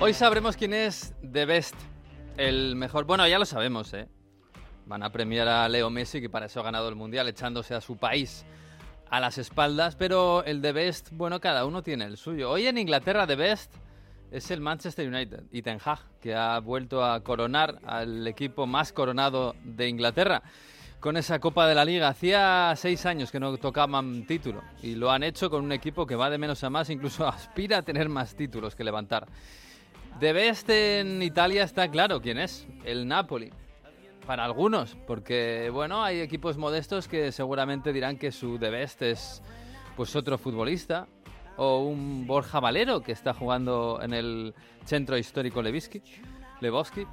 Hoy sabremos quién es The Best, el mejor. Bueno, ya lo sabemos, ¿eh? Van a premiar a Leo Messi, que para eso ha ganado el mundial, echándose a su país a las espaldas. Pero el The Best, bueno, cada uno tiene el suyo. Hoy en Inglaterra, The Best es el Manchester United y Ten Hag, que ha vuelto a coronar al equipo más coronado de Inglaterra con esa Copa de la Liga. Hacía seis años que no tocaban título y lo han hecho con un equipo que va de menos a más, incluso aspira a tener más títulos que levantar. De best en Italia está claro quién es, el Napoli. Para algunos, porque bueno, hay equipos modestos que seguramente dirán que su de best es pues otro futbolista o un Borja Valero que está jugando en el centro histórico Levski, Levosky.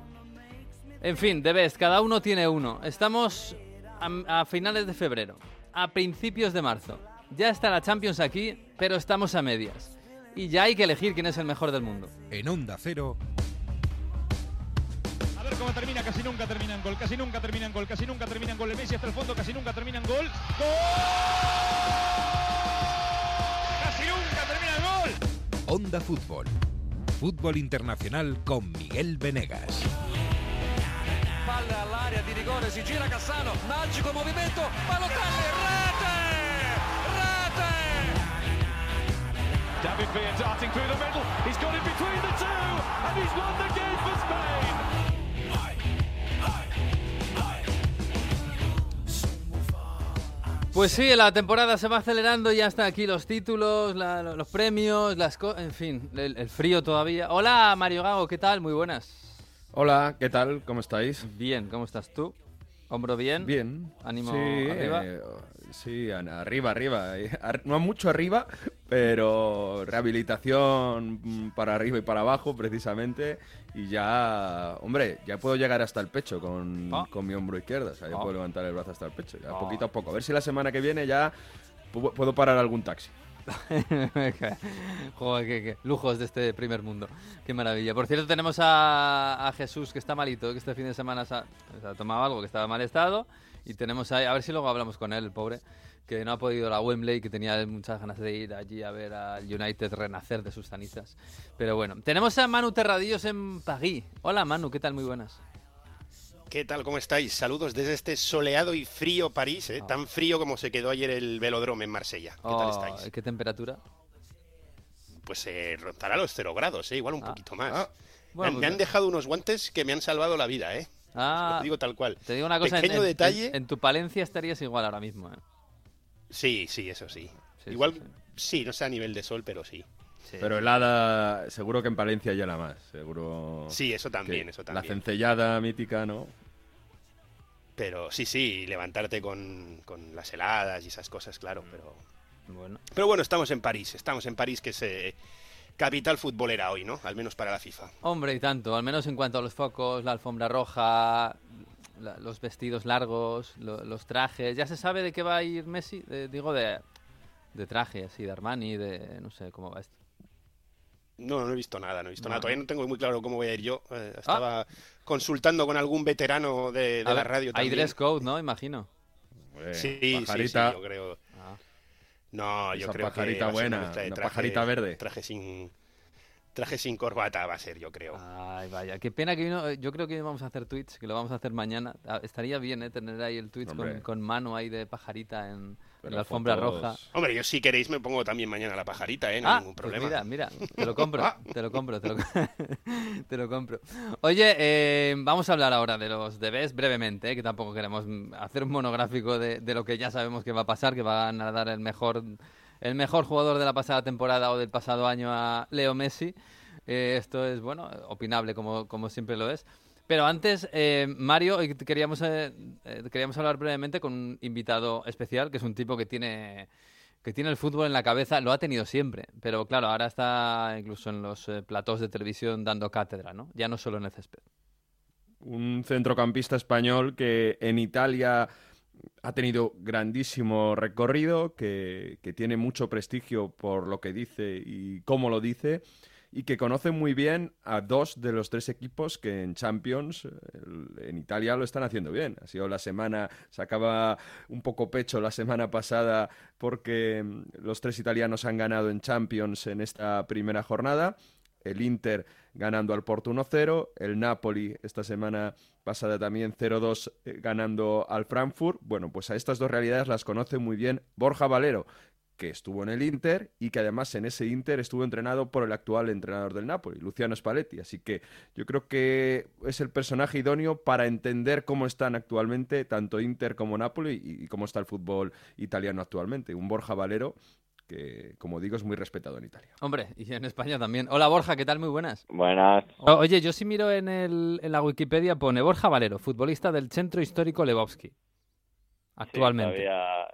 En fin, de best, cada uno tiene uno. Estamos a, a finales de febrero, a principios de marzo. Ya está la Champions aquí, pero estamos a medias y ya hay que elegir quién es el mejor del mundo. En Onda Cero. A ver cómo termina, casi nunca terminan gol, casi nunca terminan gol, casi nunca terminan gol. Messi hasta el fondo, casi nunca terminan gol. ¡Gol! ¡Casi nunca termina el gol! Onda Fútbol. Fútbol internacional con Miguel Venegas. Palla all'area di rigore, si gira Cassano, magico movimento, Balotelli, David Villa darting through the middle. He's got it between the two, and he's won the game for Spain. Pues sí, la temporada se va acelerando y ya están aquí los títulos, la- los premios, las cosas, en fin, el, el frío todavía. Hola Mario Gago, ¿qué tal? Muy buenas. Hola, ¿qué tal? ¿Cómo estáis? Bien, ¿cómo estás tú? ¿Hombro bien? Bien. ¿Ánimo sí, arriba? eh, sí, arriba, arriba. Eh, No mucho arriba, pero rehabilitación mm, para arriba y para abajo, precisamente. Y ya, hombre, ya puedo llegar hasta el pecho con, Ah. con mi hombro izquierdo. O sea, ya Ah. puedo levantar el brazo hasta el pecho, ya Ah. poquito a poco. A ver si la semana que viene ya pu- puedo parar algún taxi. Joder, qué, qué lujos de este primer mundo. Qué maravilla. Por cierto, tenemos a, a Jesús que está malito, que este fin de semana se ha, se ha tomado algo, que estaba mal estado. Y tenemos ahí, a ver si luego hablamos con él, el pobre, que no ha podido ir a Wembley, que tenía muchas ganas de ir allí a ver al United renacer de sus cenizas. Pero bueno, tenemos a Manu Terradillos en París. Hola Manu, ¿qué tal? Muy buenas. ¿Qué tal? ¿Cómo estáis? Saludos desde este soleado y frío París, ¿eh? Ah. tan frío como se quedó ayer el velódromo en Marsella. ¿Qué tal Oh, estáis? ¿Qué temperatura? Pues eh, rozará los cero grados, ¿eh? igual un Ah. poquito más. Ah. Me Bueno, pues me han dejado unos guantes que me han salvado la vida, ¿eh? Ah, Lo digo tal cual. te digo una cosa, en- Pequeño en, detalle. en- en tu Palencia estarías igual ahora mismo. ¿eh? Sí, sí, eso sí. Sí, igual, sí, sí, no sé a nivel de sol, pero sí. Sí. Pero helada, seguro que en Palencia hiela más. Seguro. Sí, eso también, eso La también. cencellada mítica, ¿no? Pero sí, sí, levantarte con, con las heladas y esas cosas, claro, pero... Bueno. Pero bueno, estamos en París, estamos en París, que es eh, capital futbolera hoy, ¿no? Al menos para la FIFA. Hombre, y tanto, al menos en cuanto a los focos, la alfombra roja, la- los vestidos largos, lo- los trajes. ¿Ya se sabe de qué va a ir Messi? De- digo, de, de traje, así, de Armani, de... no sé cómo va esto. No, no he visto nada, no he visto nada. Todavía no. tengo muy claro cómo voy a ir yo. Eh, estaba consultando con algún veterano de, la ver, radio Hay también. dress code, ¿no? Imagino. Sí, sí, sí, yo creo. No, yo Esa creo pajarita que va a ser buena, una mezcla de una traje- pajarita verde. Traje sin traje sin corbata va a ser, yo creo. Ay, vaya, qué pena que vino. Yo creo que vamos a hacer tweets, que lo vamos a hacer mañana. Ah, Estaría bien, ¿eh? Tener ahí el tweet con, mano ahí de pajarita en, la alfombra fotos- roja. Hombre, yo si queréis me pongo también mañana la pajarita, ¿eh? No ah, hay ningún pues problema. mira, mira, te lo compro, te lo compro, te lo, te lo compro. Oye, eh, vamos a hablar ahora de los debes brevemente, eh, que tampoco queremos mm, hacer un monográfico de, de lo que ya sabemos que va a pasar, que van a dar el mejor, el mejor jugador de la pasada temporada o del pasado año a Leo Messi. Eh, esto es, bueno, opinable como, como siempre lo es. Pero antes, eh, Mario, queríamos, eh, queríamos hablar brevemente con un invitado especial, que es un tipo que tiene que tiene el fútbol en la cabeza, lo ha tenido siempre, pero claro, ahora está incluso en los eh, platós de televisión dando cátedra, ¿no? Ya no solo en el césped. un centrocampista español que en Italia ha tenido grandísimo recorrido, que, que tiene mucho prestigio por lo que dice y cómo lo dice, y que conoce muy bien a dos de los tres equipos que en Champions el- en Italia lo están haciendo bien. Ha sido la semana, sacaba un poco pecho la semana pasada porque mm, los tres italianos han ganado en Champions en esta primera jornada. El Inter ganando al Porto 1-0, el Napoli esta semana pasada también 0-2 eh, ganando al Frankfurt. Bueno, pues a estas dos realidades las conoce muy bien Borja Valero, que estuvo en el Inter y que además en ese Inter estuvo entrenado por el actual entrenador del Napoli, Luciano Spalletti. Así que yo creo que es el personaje idóneo para entender cómo están actualmente tanto Inter como Napoli y, cómo está el fútbol italiano actualmente. Un Borja Valero que, como digo, es muy respetado en Italia. Hombre, y en España también. Hola Borja, ¿qué tal? Muy buenas. Buenas. oye, yo sí miro en, el, en la Wikipedia, pone Borja Valero, futbolista del Centro Histórico Lebowski actualmente. todavía,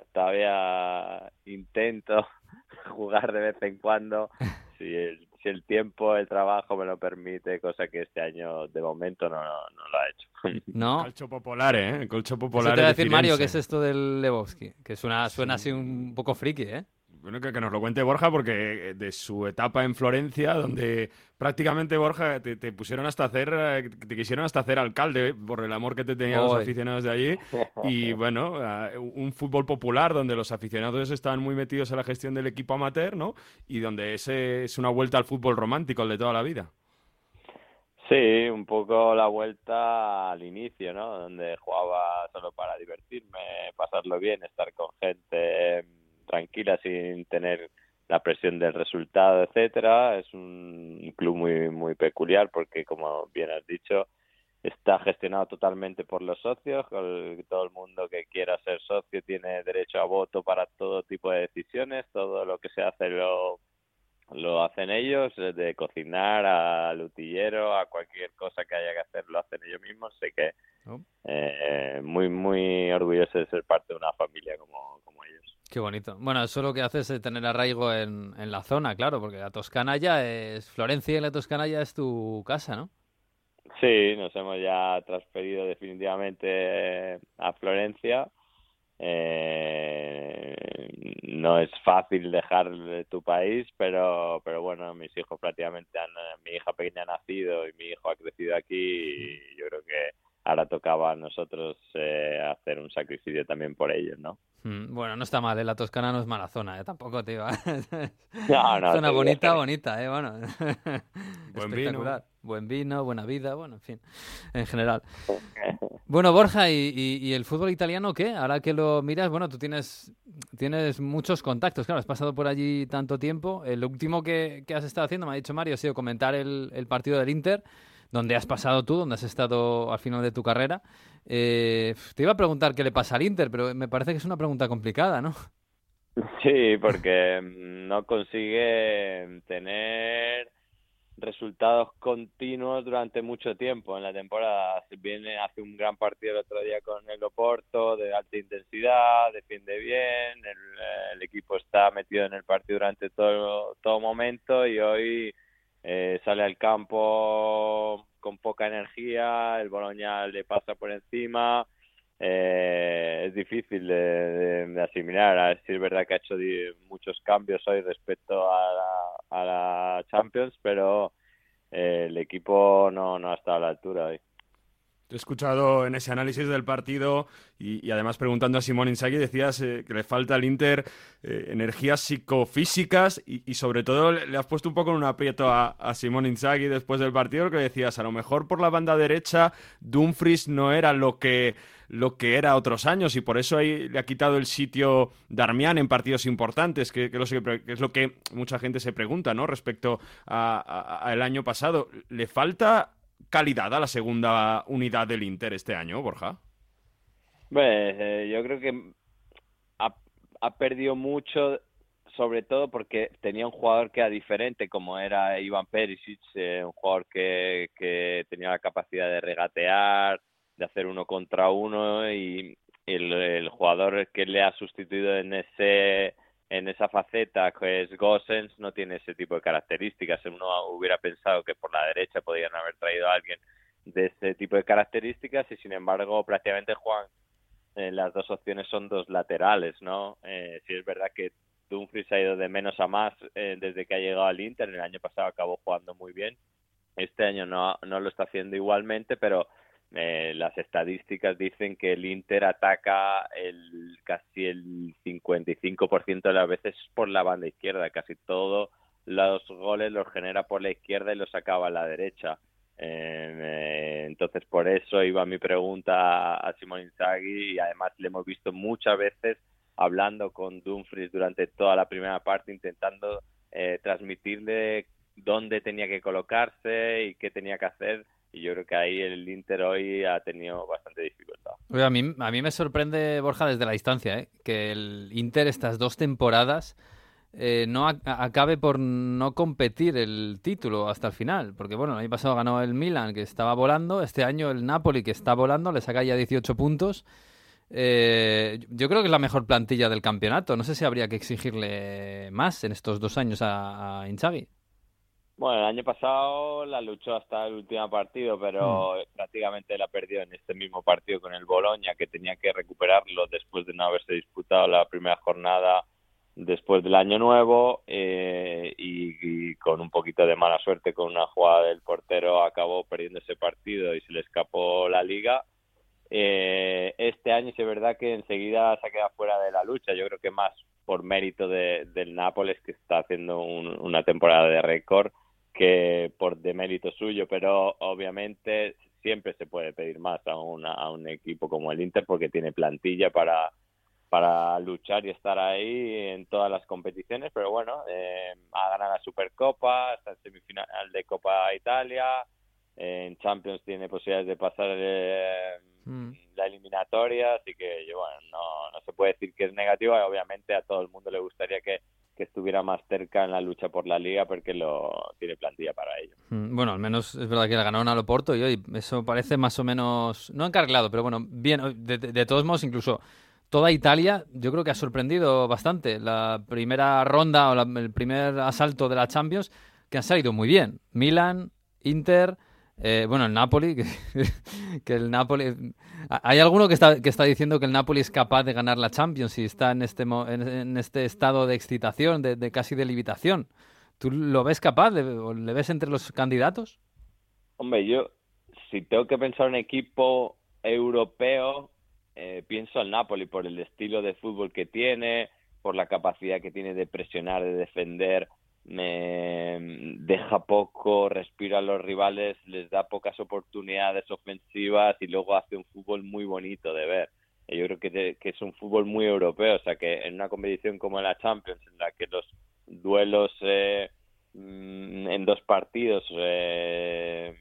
intento jugar de vez en cuando, si el, si el tiempo, el trabajo me lo permite, cosa que este año de momento no, no, lo ha hecho. ¿No? Colcho popular, ¿eh? Colcho popular. te voy a decir, Mario, ¿qué es esto del Lebowski? Que suena, suena así un poco friki, ¿eh? Bueno, que, nos lo cuente Borja, porque eh, de su etapa en Florencia, donde prácticamente Borja te, pusieron hasta hacer, eh, te quisieron hasta hacer alcalde por el amor que te tenían los aficionados de allí. Y bueno, un fútbol popular donde los aficionados están muy metidos en la gestión del equipo amateur, ¿no? Y donde ese es una vuelta al fútbol romántico, el de toda la vida. Sí, un poco la vuelta al inicio, ¿no? Donde jugaba solo para divertirme, pasarlo bien, estar con gente tranquila sin tener la presión del resultado, etcétera. Es un club muy muy peculiar porque, como bien has dicho, está gestionado totalmente por los socios. Todo el mundo que quiera ser socio tiene derecho a voto para todo tipo de decisiones. Todo lo que se hace lo lo hacen ellos, de cocinar al utillero, a cualquier cosa que haya que hacer, lo hacen ellos mismos. Sé que oh. eh, muy, muy orgulloso de ser parte de una familia como, como ellos. Qué bonito. Bueno, eso lo que hace es tener arraigo en, en la zona, claro, porque la Toscana ya es. Florencia y la Toscana ya es tu casa, ¿no? Sí, nos hemos ya transferido definitivamente a Florencia. Eh, no es fácil dejar tu país, pero, pero bueno, mis hijos prácticamente han, mi hija pequeña ha nacido y mi hijo ha crecido aquí y yo creo que ahora tocaba a nosotros eh, hacer un sacrificio también por ellos, ¿no? Mm, bueno, no está mal, ¿eh? la Toscana no es mala zona, ¿eh? tampoco, tío. no, no, zona bonita, bonita, ¿eh? Bueno, buen vino. Buen vino, buena vida, bueno, en fin, en general. Bueno, Borja, ¿y, el fútbol italiano qué? Ahora que lo miras, bueno, tú tienes, tienes muchos contactos, claro, has pasado por allí tanto tiempo. El último que, has estado haciendo, me ha dicho Mario, ha sido comentar el, el partido del Inter donde has pasado tú, donde has estado al final de tu carrera. Eh, te iba a preguntar qué le pasa al Inter, pero me parece que es una pregunta complicada, ¿no? Sí, porque no consigue tener resultados continuos durante mucho tiempo en la temporada. Viene, hace un gran partido el otro día con el Oporto, de alta intensidad, defiende bien, el, equipo está metido en el partido durante todo, todo momento y hoy eh, sale al campo con poca energía, el Boloña le pasa por encima, eh, es difícil de, asimilar. A ver si es verdad que ha hecho muchos cambios hoy respecto a la, Champions, pero eh, el equipo no, no ha estado a la altura hoy. He escuchado en ese análisis del partido y, además preguntando a Simón Inzaghi decías eh, que le falta al Inter eh, energías psicofísicas y, sobre todo le, has puesto un poco en un aprieto a, Simón Inzaghi después del partido que decías a lo mejor por la banda derecha Dumfries no era lo que lo que era otros años y por eso ahí le ha quitado el sitio Darmian en partidos importantes, que, es lo que mucha gente se pregunta, ¿no? Respecto al año pasado. ¿Le falta calidad a la segunda unidad del Inter este año, Borja? Pues yo creo que ha, perdido mucho, sobre todo porque tenía un jugador que era diferente, como era Iván Perisic, eh, un jugador que, que tenía la capacidad de regatear, de hacer uno contra uno y el, el jugador que le ha sustituido en ese en esa faceta que es Gossens no tiene ese tipo de características. Uno hubiera pensado que por la derecha podrían haber traído a alguien de ese tipo de características y sin embargo prácticamente Juan eh, las dos opciones son dos laterales, ¿no? Eh, si es verdad que Dumfries ha ido de menos a más eh, desde que ha llegado al Inter, el año pasado acabó jugando muy bien, este año no, no lo está haciendo igualmente, pero eh, las estadísticas dicen que el Inter ataca el casi el 55% de las veces por la banda izquierda, casi todo los goles los genera por la izquierda y los acaba a la derecha. Eh, entonces, por eso iba mi pregunta a Simón Inzaghi y además le hemos visto muchas veces hablando con Dumfries durante toda la primera parte, intentando eh, transmitirle dónde tenía que colocarse y qué tenía que hacer. Y yo creo que ahí el Inter hoy ha tenido bastante dificultad. A mí, a mí me sorprende, Borja, desde la distancia, ¿eh? que el Inter estas dos temporadas eh, no acabe por no competir el título hasta el final. Porque bueno, el año pasado ganó el Milan, que estaba volando. Este año el Napoli, que está volando, le saca ya 18 puntos. Eh, yo creo que es la mejor plantilla del campeonato. No sé si habría que exigirle más en estos dos años a, a Inzaghi. Bueno, el año pasado la luchó hasta el último partido, pero mm. prácticamente la perdió en este mismo partido con el Boloña, que tenía que recuperarlo después de no haberse disputado la primera jornada después del año nuevo eh, y, con un poquito de mala suerte con una jugada del portero acabó perdiendo ese partido y se le escapó la liga. Eh, este año es verdad que enseguida se ha quedado fuera de la lucha, yo creo que más por mérito de, del Nápoles que está haciendo una temporada de récord que por demérito suyo, pero obviamente siempre se puede pedir más a, a un equipo como el Inter porque tiene plantilla para para luchar y estar ahí en todas las competiciones, pero bueno, eh, ha ganado la Supercopa, está en semifinal de Copa Italia, en Champions tiene posibilidades de pasar eh, mm. la eliminatoria, así que bueno, no, no se puede decir que es negativo, obviamente a todo el mundo le gustaría que, que estuviera más cerca en la lucha por la liga porque lo tiene plantilla para ello. Mm, bueno, al menos es verdad que le ganaron a Loporto y hoy eso parece más o menos, no encargado, pero bueno, bien, de, de todos modos incluso toda Italia yo creo que ha sorprendido bastante. La primera ronda o el primer asalto de la Champions que han salido muy bien. Milan, Inter, eh, bueno, el Napoli, que, el Napoli... Hay alguno que está, que está diciendo que el Napoli es capaz de ganar la Champions y está en este, en, este estado de excitación, de, casi de limitación. ¿Tú lo ves capaz? ¿O ¿Le ves entre los candidatos? Hombre, yo, si tengo que pensar un equipo europeo, eh, pienso al Napoli por el estilo de fútbol que tiene, por la capacidad que tiene de presionar, de defender, me deja poco respiro a los rivales, les da pocas oportunidades ofensivas y luego hace un fútbol muy bonito de ver. Yo creo que, es un fútbol muy europeo, o sea que en una competición como la Champions, en la que los duelos eh, mm, en dos partidos, eh,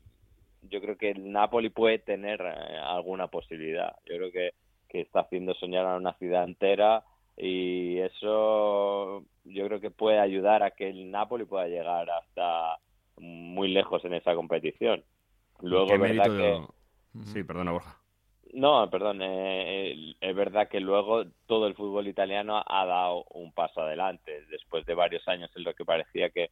yo creo que el Napoli puede tener alguna posibilidad. Yo creo que que está haciendo soñar a una ciudad entera y eso yo creo que puede ayudar a que el Napoli pueda llegar hasta muy lejos en esa competición. Luego, es verdad que... Sí, perdona, Borja. No, perdón, eh, es verdad que luego todo el fútbol italiano ha dado un paso adelante. Después de varios años en lo que parecía que,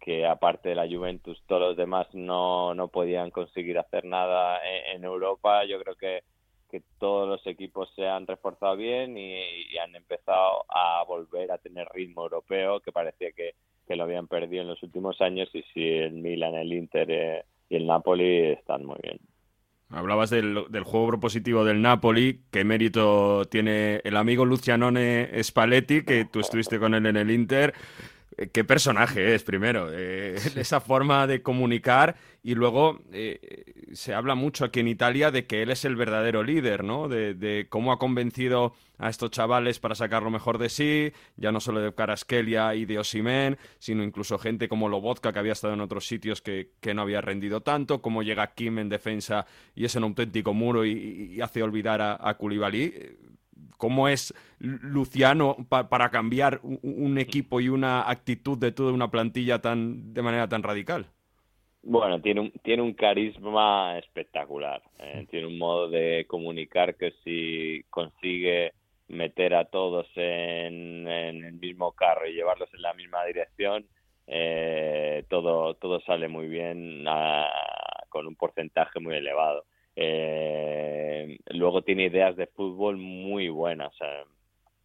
que aparte de la Juventus, todos los demás no, no podían conseguir hacer nada en Europa, yo creo que que todos los equipos se han reforzado bien y, han empezado a volver a tener ritmo europeo que parecía que, lo habían perdido en los últimos años y si el Milan, el Inter eh, y el Napoli están muy bien. Hablabas del, del, juego propositivo del Napoli, qué mérito tiene el amigo Lucianone Spalletti, que tú estuviste con él en el Inter. Eh, qué personaje es, primero, eh, esa forma de comunicar y luego eh, se habla mucho aquí en Italia de que él es el verdadero líder, ¿no? De, cómo ha convencido a estos chavales para sacar lo mejor de sí, ya no solo de Caraskelia y de Osimen, sino incluso gente como Lobotka que había estado en otros sitios que, no había rendido tanto, cómo llega Kim en defensa y es un auténtico muro y, hace olvidar a, a cómo es Luciano para cambiar un, equipo y una actitud de toda una plantilla tan de manera tan radical. Bueno, tiene un, tiene un carisma espectacular. Eh, tiene un modo de comunicar que si consigue meter a todos en, el mismo carro y llevarlos en la misma dirección, eh, todo, todo sale muy bien con un porcentaje muy elevado. Eh, luego tiene ideas de fútbol muy buenas.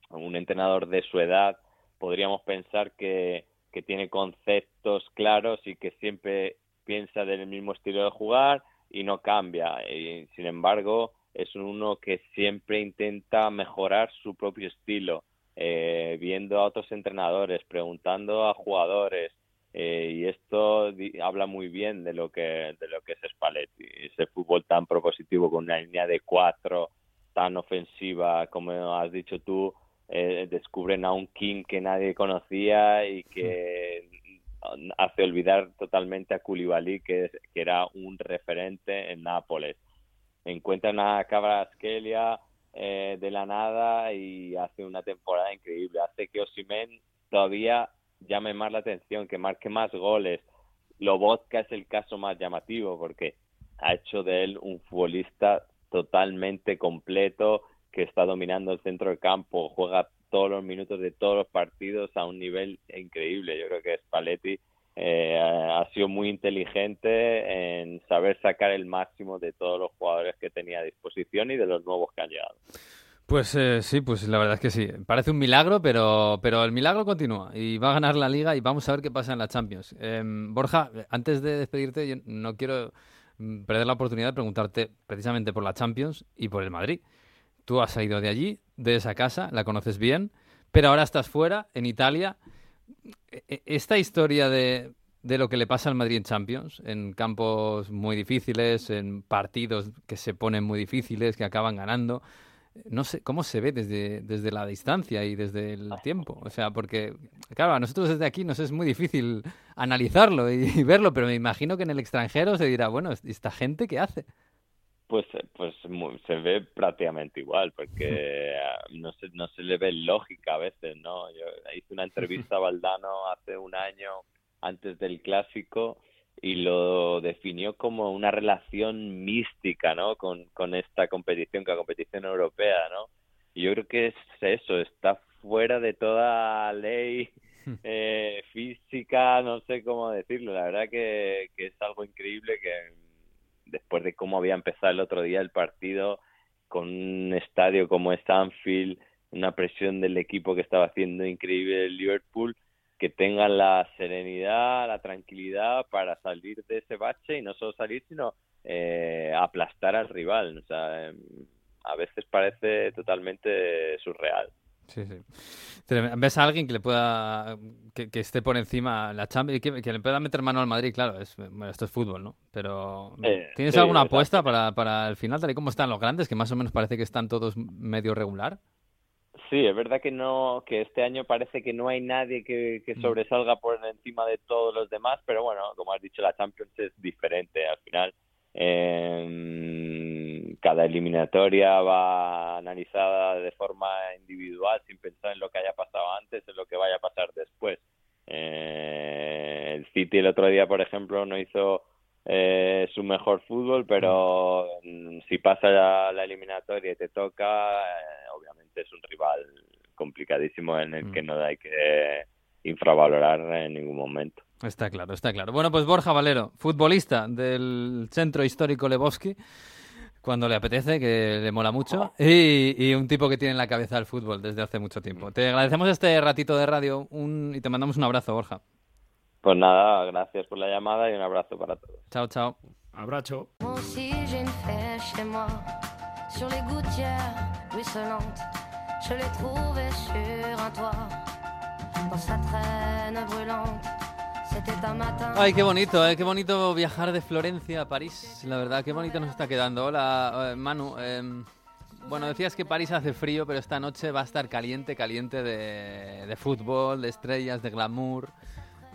un entrenador de su edad podríamos pensar que, que tiene conceptos claros y que siempre piensa del mismo estilo de jugar y no cambia. Y, sin embargo, es uno que siempre intenta mejorar su propio estilo, eh, viendo a otros entrenadores, preguntando a jugadores, Eh, y esto di- habla muy bien de lo que de lo que es Spalletti, ese fútbol tan propositivo con una línea de cuatro tan ofensiva, como has dicho tú, eh, descubren a un King que nadie conocía y que hace olvidar totalmente a Koulibaly, que, es- que era un referente en Nápoles. Encuentran a Kvaratskhelia eh, de la nada y hace una temporada increíble. Hace que Osimhen todavía llame más la atención, que marque más goles. Lobotka es el caso más llamativo porque ha hecho de él un futbolista totalmente completo que está dominando el centro del campo, juega todos los minutos de todos los partidos a un nivel increíble. Yo creo que Spalletti eh, ha sido muy inteligente en saber sacar el máximo de todos los jugadores que tenía a disposición y de los nuevos que han llegado. Pues eh, sí, pues la verdad es que sí. Parece un milagro, pero, pero el milagro continúa y va a ganar la liga y vamos a ver qué pasa en la Champions. Em, Borja, antes de despedirte, yo no quiero mm, perder la oportunidad de preguntarte precisamente por la Champions y por el Madrid. Tú has salido de allí, de esa casa, la conoces bien, pero ahora estás fuera, en Italia. E- e- Esta historia de, de lo que le pasa al Madrid en Champions, en campos muy difíciles, en partidos que se ponen muy difíciles, que acaban ganando, no sé cómo se ve desde, desde la distancia y desde el tiempo. O sea, porque, claro, a nosotros desde aquí nos es muy difícil analizarlo y, y verlo, pero me imagino que en el extranjero se dirá, bueno, ¿esta gente qué hace? Pues, pues mu- se ve prácticamente igual, porque ah, no se, no se le ve lógica a veces, ¿no? Yo hice una entrevista a Valdano hace un año antes del clásico y lo definió como una relación mística, ¿no? Con, con esta competición, con la competición europea, ¿no? Y yo creo que es eso, está fuera de toda ley eh, física, no sé cómo decirlo. La verdad que, que es algo increíble que después de cómo había empezado el otro día el partido, con un estadio como es Anfield, una presión del equipo que estaba haciendo increíble el Liverpool, que tengan la serenidad, la tranquilidad para salir de ese bache y no solo salir, sino eh, aplastar al rival. O sea, em, a veces parece totalmente surreal. Sí, sí. ¿Ves a alguien que le pueda que, que esté por encima la Champions y que, que le pueda meter mano al Madrid? Claro, es, bueno, esto es fútbol, ¿no? Pero Eh, ¿tienes sí, alguna apuesta para, para el final, tal y como están los grandes, que más o menos parece que están todos medio regular? Sí, es verdad que no, que este año parece que no hay nadie que, que sobresalga por encima de todos los demás, pero bueno, como has dicho, la Champions es diferente al final. eh, cada eliminatoria va analizada de forma individual, sin pensar en lo que haya pasado antes, en lo que vaya a pasar después. Eh, el City el otro día, por ejemplo, no hizo eh, su mejor fútbol, pero mm, si pasa la, la eliminatoria y te toca, eh, obviamente es un rival complicadísimo en el que no hay que infravalorar en ningún momento. Está claro, está claro. Bueno, pues Borja Valero, futbolista del Centro Histórico Lebowski, cuando le apetece, que le mola mucho, y, y un tipo que tiene en la cabeza el fútbol desde hace mucho tiempo. Te agradecemos este ratito de radio un- y te mandamos un abrazo, Borja. Pues nada, gracias por la llamada y un abrazo para todos. Chao, chao. Abrazo. Ruisselantes. Je l'ai trouvée sur un toit, dans sa traîne brûlante. Ay, qué bonito, ¿eh? qué bonito viajar de Florencia a París. La verdad, qué bonito nos está quedando. Hola, eh, Manu. em, bueno, decías que París hace frío, pero esta noche va a estar caliente, caliente de, de fútbol, de estrellas, de glamour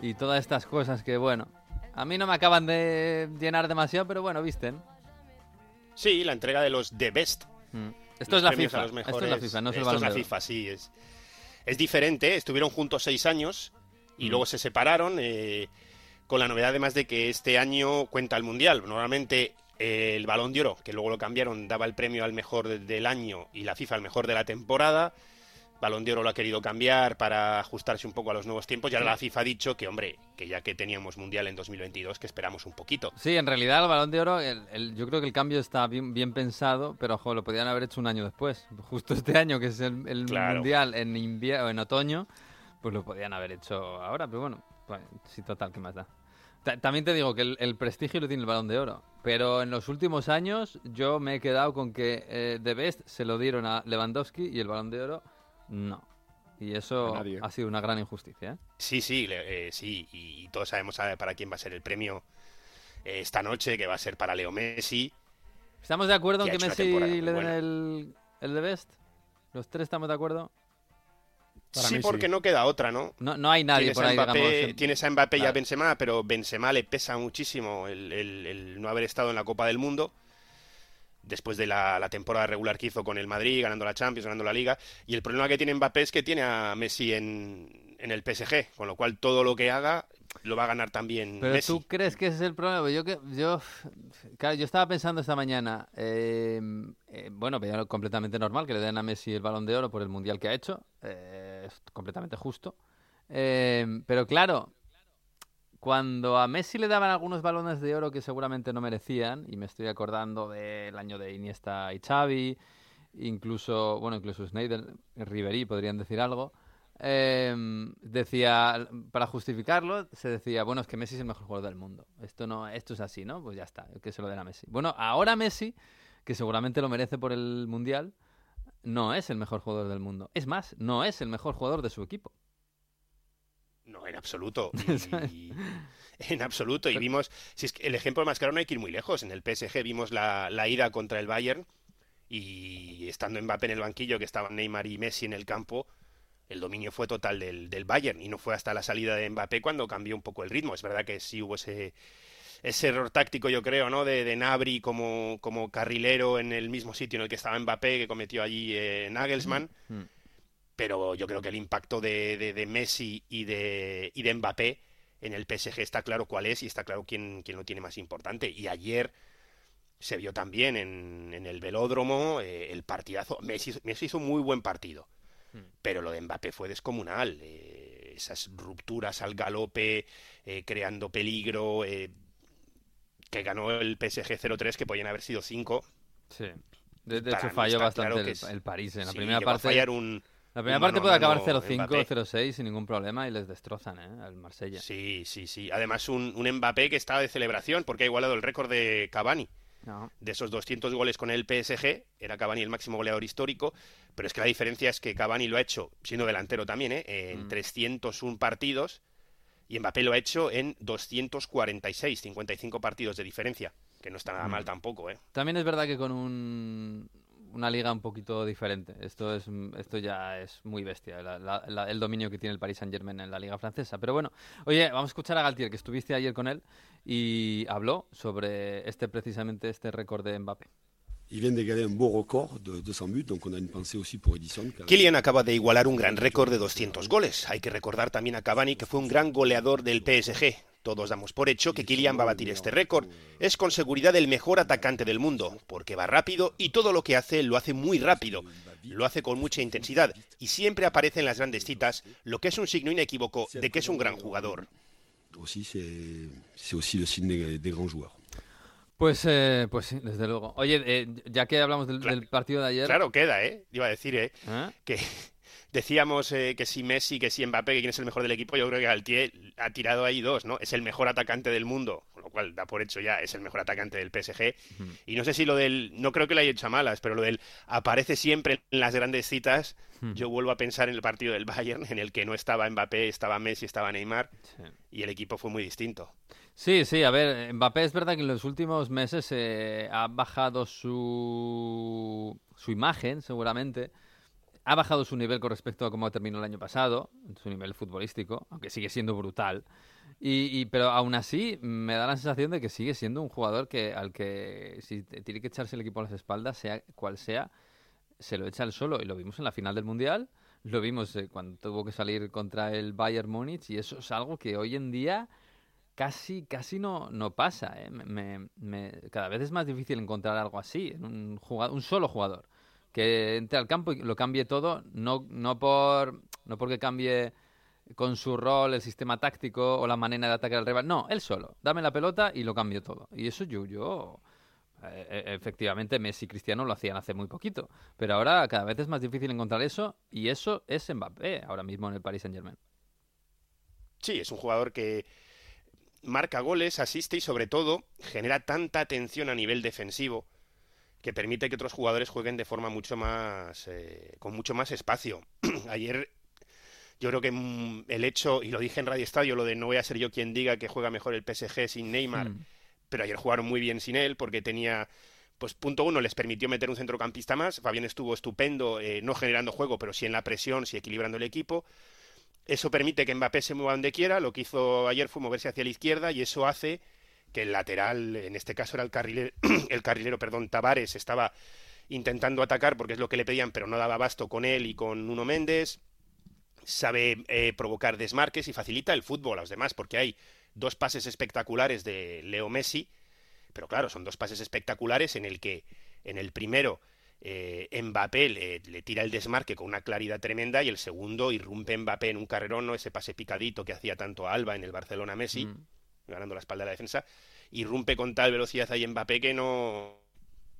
y todas estas cosas que, bueno, a mí no me acaban de llenar demasiado, pero bueno, visten. Sí, la entrega de los The Best. Mm. Esto es la FIFA. los Esto es la mejores. FIFA, no es el Esto Balón la. FIFA, sí. Es, es diferente. Estuvieron juntos seis años y luego se separaron. eh, con la novedad además de que este año cuenta el Mundial. Normalmente eh, el Balón de Oro, que luego lo cambiaron, daba el premio al mejor de- del año y la FIFA al mejor de la temporada. Balón de Oro lo ha querido cambiar para ajustarse un poco a los nuevos tiempos y ahora la FIFA ha dicho que, hombre, que ya que teníamos Mundial en 2022, que esperamos un poquito. Sí, en realidad el Balón de Oro, el- el- yo creo que el cambio está bien, bien pensado, pero ojo, lo podían haber hecho un año después. Justo este año, que es el, el Claro. Mundial en invierno en otoño, pues lo podían haber hecho ahora, pero bueno, pues, sí, total, ¿qué más da? Ta- También te digo que el, el prestigio lo tiene el Balón de Oro, pero en los últimos años yo me he quedado con que eh, The Best se lo dieron a Lewandowski y el Balón de Oro no. Y eso A ha sido una gran injusticia. ¿eh? Sí, sí, le- eh, sí, y todos sabemos ah, para quién va a ser el premio eh, esta noche, que va a ser para Leo Messi. ¿Estamos de acuerdo en que Messi le den el, el de Best? ¿Los tres estamos de acuerdo? Para sí, mí sí. porque no queda otra, ¿no? No, no hay nadie tienes, por a ahí, Mbappé, digamos. tienes a Mbappé y a. Benzema, pero Benzema le pesa muchísimo el, el- el no haber estado en la Copa del Mundo después de la, la temporada regular que hizo con el Madrid, ganando la Champions, ganando la Liga. Y el problema que tiene Mbappé es que tiene a Messi en, en el PSG, con lo cual todo lo que haga lo va a ganar también Pero Messi. tú crees que ese es el problema. Yo yo, claro, yo estaba pensando esta mañana, eh, eh, bueno, completamente normal que le den a Messi el Balón de Oro por el mundial que ha hecho, eh, es completamente justo. Eh, pero claro, cuando a Messi le daban algunos balones de oro que seguramente no merecían, y me estoy acordando del año de Iniesta y Xavi, incluso, bueno, incluso Snyder, Ribery podrían decir algo. eh, decía, para justificarlo, se decía, bueno, es que Messi es el mejor jugador del mundo. Esto no, esto es así, ¿no? Pues ya está, que se lo den a Messi. Bueno, ahora Messi, que seguramente lo merece por el Mundial, no es el mejor jugador del mundo. Es más, no es el mejor jugador de su equipo. No, en absoluto. Y- en absoluto. Y vimos, si es que el ejemplo más claro no hay que ir muy lejos. En el PSG vimos la, la ida contra el Bayern y estando Mbappé en el banquillo, que estaban Neymar y Messi en el campo, el dominio fue total del, del Bayern y no fue hasta la salida de Mbappé cuando cambió un poco el ritmo. Es verdad que sí hubo ese, ese error táctico, yo creo, ¿no? De, de Nabri como, como carrilero en el mismo sitio en el que estaba Mbappé, que cometió allí eh, Nagelsmann Mm. Pero yo creo que el impacto de, de- de Messi y de, y de Mbappé en el PSG está claro cuál es y está claro quién, quién lo tiene más importante. Y ayer se vio también en, en el velódromo eh, el partidazo. Messi, Messi hizo un muy buen partido, pero lo de Mbappé fue descomunal. eh, esas rupturas al galope, eh, creando peligro, que ganó el PSG 0-3, que podían haber sido 5. Sí. De, hecho, falló bastante claro el, que es- el París. En la Sí, primera llegó a parte, fallar un, la primera parte puede acabar mano 0-5 Mbappé. 0-6 sin ningún problema y les destrozan, ¿eh? Al Marsella. Sí, sí, sí. Además, un, un Mbappé que estaba de celebración porque ha igualado el récord de Cavani. No. De esos 200 goles con el PSG, era Cavani el máximo goleador histórico, pero es que la diferencia es que Cavani lo ha hecho, siendo delantero también, ¿eh? en Mm. 301 partidos, y Mbappé lo ha hecho en 246, 55 partidos de diferencia, que no está nada Mm. mal tampoco, ¿eh? También es verdad que con un, una liga un poquito diferente. Esto es esto ya es muy bestia, la- la- la- el dominio que tiene el Paris Saint Germain en la liga francesa. Pero bueno, oye, vamos a escuchar a Galtier, que estuviste ayer con él y habló sobre este precisamente este récord de Mbappé. Ils viennent d'égaler un beau record de 200 buts, donc on a une pensée aussi pour Edison. qui a- Kylian acaba de igualar un gran récord de 200 goles. Hay que recordar también a Cavani que fue un gran goleador del PSG. Todos damos por hecho que Kylian va a batir este récord. Es con seguridad el mejor atacante del mundo, porque va rápido y todo lo que hace lo hace muy rápido. Lo hace con mucha intensidad y siempre aparece en las grandes citas, lo que es un signo inequívoco de que es un gran jugador. Pues, eh, pues sí, desde luego. Oye, eh, ya que hablamos del, del partido de ayer. Claro, queda, ¿eh? Iba a decir, ¿eh? ¿eh? que decíamos eh, que si Messi, que si Mbappé, que quién es el mejor del equipo, yo creo que Galtier ha tirado ahí dos, ¿no? Es el mejor atacante del mundo, con lo cual da por hecho ya, es el mejor atacante del PSG. Y no sé si lo del, no creo que lo haya hecho a malas, pero lo del aparece siempre en las grandes citas, Hmm. yo vuelvo a pensar en el partido del Bayern, en el que no estaba Mbappé, estaba Messi, estaba Neymar, Sí. y el equipo fue muy distinto. Sí, sí, a ver, Mbappé es verdad que en los últimos meses eh, ha bajado su, su imagen, seguramente. Ha bajado su nivel con respecto a cómo terminó el año pasado, su nivel futbolístico, aunque sigue siendo brutal. Y, y- pero aún así me da la sensación de que sigue siendo un jugador que al que si tiene que echarse el equipo a las espaldas, sea cual sea, se lo echa él solo. Y lo vimos en la final del Mundial, lo vimos eh, cuando tuvo que salir contra el Bayern Múnich, y eso es algo que hoy en día casi, casi no, no pasa. ¿eh? Me- me- cada vez es más difícil encontrar algo así, en un, jugador, un solo jugador, que entre al campo y lo cambie todo, no, no, por, no porque cambie con su rol el sistema táctico o la manera de atacar al rival, no, él solo, dame la pelota y lo cambio todo. Y eso yo, yo eh, eh, efectivamente Messi y Cristiano lo hacían hace muy poquito, pero ahora cada vez es más difícil encontrar eso y eso es Mbappé ahora mismo en el Paris Saint Germain. Sí, es un jugador que marca goles, asiste y sobre todo genera tanta atención a nivel defensivo que permite que otros jugadores jueguen de forma mucho más eh, con mucho más espacio. Ayer Yo creo que mm, el hecho, y lo dije en Radio Estadio, lo de no voy a ser yo quien diga que juega mejor el PSG sin Neymar, Mm. pero ayer jugaron muy bien sin él porque tenía, pues punto uno, les permitió meter un centrocampista más. Fabián estuvo estupendo, eh, no generando juego, pero sí en la presión, sí equilibrando el equipo. Eso permite que Mbappé se mueva donde quiera. Lo que hizo ayer fue moverse hacia la izquierda y eso hace que el lateral, en este caso era el carrilero, el carrilero, perdón, Tavares, estaba intentando atacar porque es lo que le pedían, pero no daba abasto con él y con Nuno Méndez. Sabe eh, provocar desmarques y facilita el fútbol a los demás, porque hay dos pases espectaculares de Leo Messi, pero claro, son dos pases espectaculares en el que en el primero eh, Mbappé le, tira el desmarque con una claridad tremenda y el segundo irrumpe Mbappé en un carrerón, ¿no? ese pase picadito que hacía tanto Alba en el Barcelona Messi, Mm. Ganando la espalda de la defensa, irrumpe con tal velocidad ahí Mbappé que no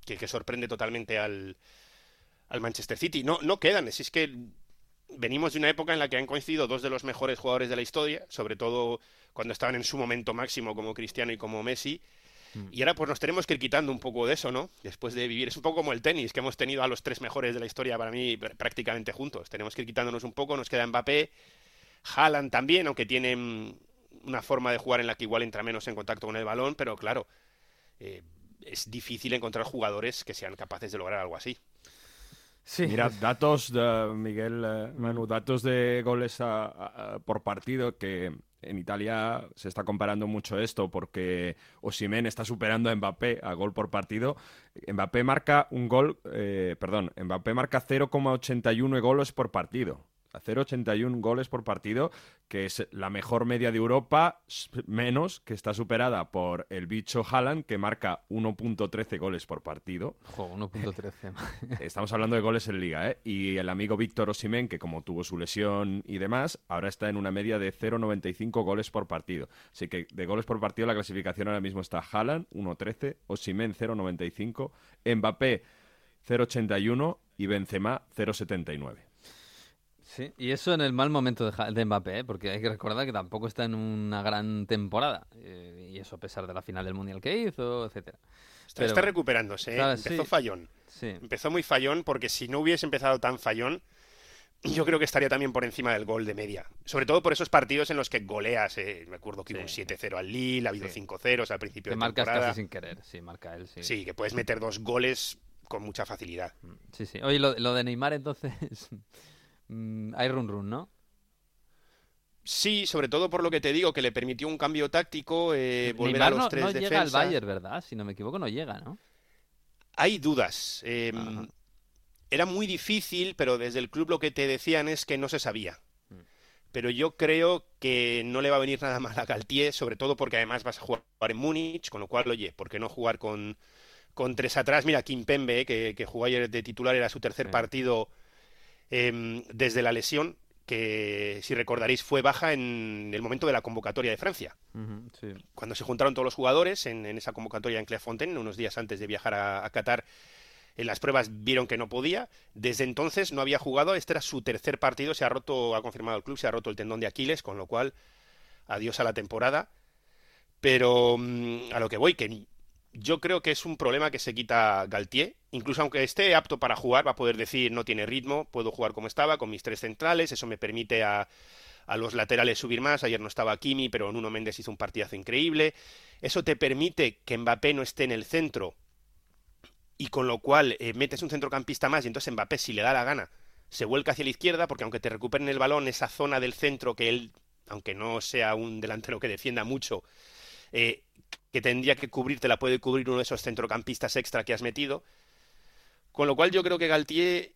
que, que sorprende totalmente al, al Manchester City. No, no quedan, si es que venimos de una época en la que han coincidido dos de los mejores jugadores de la historia, sobre todo cuando estaban en su momento máximo como Cristiano y como Messi. Y ahora pues nos tenemos que ir quitando un poco de eso, ¿no? Después de vivir, es un poco como el tenis, que hemos tenido a los tres mejores de la historia para mí pr- prácticamente juntos. Tenemos que ir quitándonos un poco, nos queda Mbappé, Haaland también, aunque tiene mm, una forma de jugar en la que igual entra menos en contacto con el balón, pero claro, eh, es difícil encontrar jugadores que sean capaces de lograr algo así. Sí. Mira, datos de Miguel eh, Manu, datos de goles a- por partido que en Italia se está comparando mucho esto porque Osimhen está superando a Mbappé a gol por partido. Mbappé marca un gol, eh, perdón, Mbappé marca 0,81 goles por partido. A 0,81 goles por partido, que es la mejor media de Europa, menos que está superada por el bicho Haaland, que marca 1.13 goles por partido. Jo, 1.13. Estamos hablando de goles en liga, ¿eh? Y el amigo Víctor Osimhen, que como tuvo su lesión y demás, ahora está en una media de 0,95 goles por partido. Así que de goles por partido la clasificación ahora mismo está Haaland 1,13, Osimhen 0,95, Mbappé 0,81 y Benzema 0,79. Sí, y eso en el mal momento de, de Mbappé, ¿eh? porque hay que recordar que tampoco está en una gran temporada. eh, y eso a pesar de la final del Mundial que hizo, etcétera. Está, Pero está recuperándose, ¿eh? empezó sí. fallón. Sí. Empezó muy fallón porque si no hubiese empezado tan fallón, yo creo que estaría también por encima del gol de media. Sobre todo por esos partidos en los que goleas. eh, Me acuerdo que hubo un 7-0 al Lille, ha habido Sí. 5-0 al principio Que de marcas temporada. casi sin querer, sí, marca él, sí. Sí, que puedes meter dos goles con mucha facilidad. Sí, sí. Oye, lo, lo de Neymar entonces, mm, hay run run, ¿no? Sí, sobre todo por lo que te digo, que le permitió un cambio táctico, eh, volver Neymar a los no, tres no llega al. Bayern, ¿verdad? Si no me equivoco, no llega, ¿no? Hay dudas. eh, Ajá. era muy difícil, pero desde el club lo que te decían es que no se sabía. Mm. Pero yo creo que no le va a venir nada mal a Galtier, sobre todo porque además vas a jugar en Múnich, con lo cual, oye, ¿por qué no jugar con, con tres atrás? Mira, Kim Pembe, que, que jugó ayer de titular, era su tercer Sí. partido em, desde la lesión, que si recordaréis fue baja en el momento de la convocatoria de Francia sí. cuando se juntaron todos los jugadores en, en esa convocatoria en Clairefontaine, unos días antes de viajar a, a Qatar, en las pruebas vieron que no podía. Desde entonces no había jugado. Este era su tercer partido. Se ha roto, ha confirmado el club, se ha roto el tendón de Aquiles, con lo cual adiós a la temporada. Pero mm, a lo que voy, que yo creo que es un problema que se quita Galtier. Incluso aunque esté apto para jugar, va a poder decir no tiene ritmo, puedo jugar como estaba, con mis tres centrales. Eso me permite a, a los laterales subir más. Ayer no estaba Kimi, pero Nuno Méndez hizo un partidazo increíble. Eso te permite que Mbappé no esté en el centro y con lo cual eh, metes un centrocampista más y entonces Mbappé, si le da la gana, se vuelca hacia la izquierda porque aunque te recuperen el balón, esa zona del centro que él, aunque no sea un delantero que defienda mucho, eh, que tendría que cubrirte, la puede cubrir uno de esos centrocampistas extra que has metido. Con lo cual yo creo que Galtier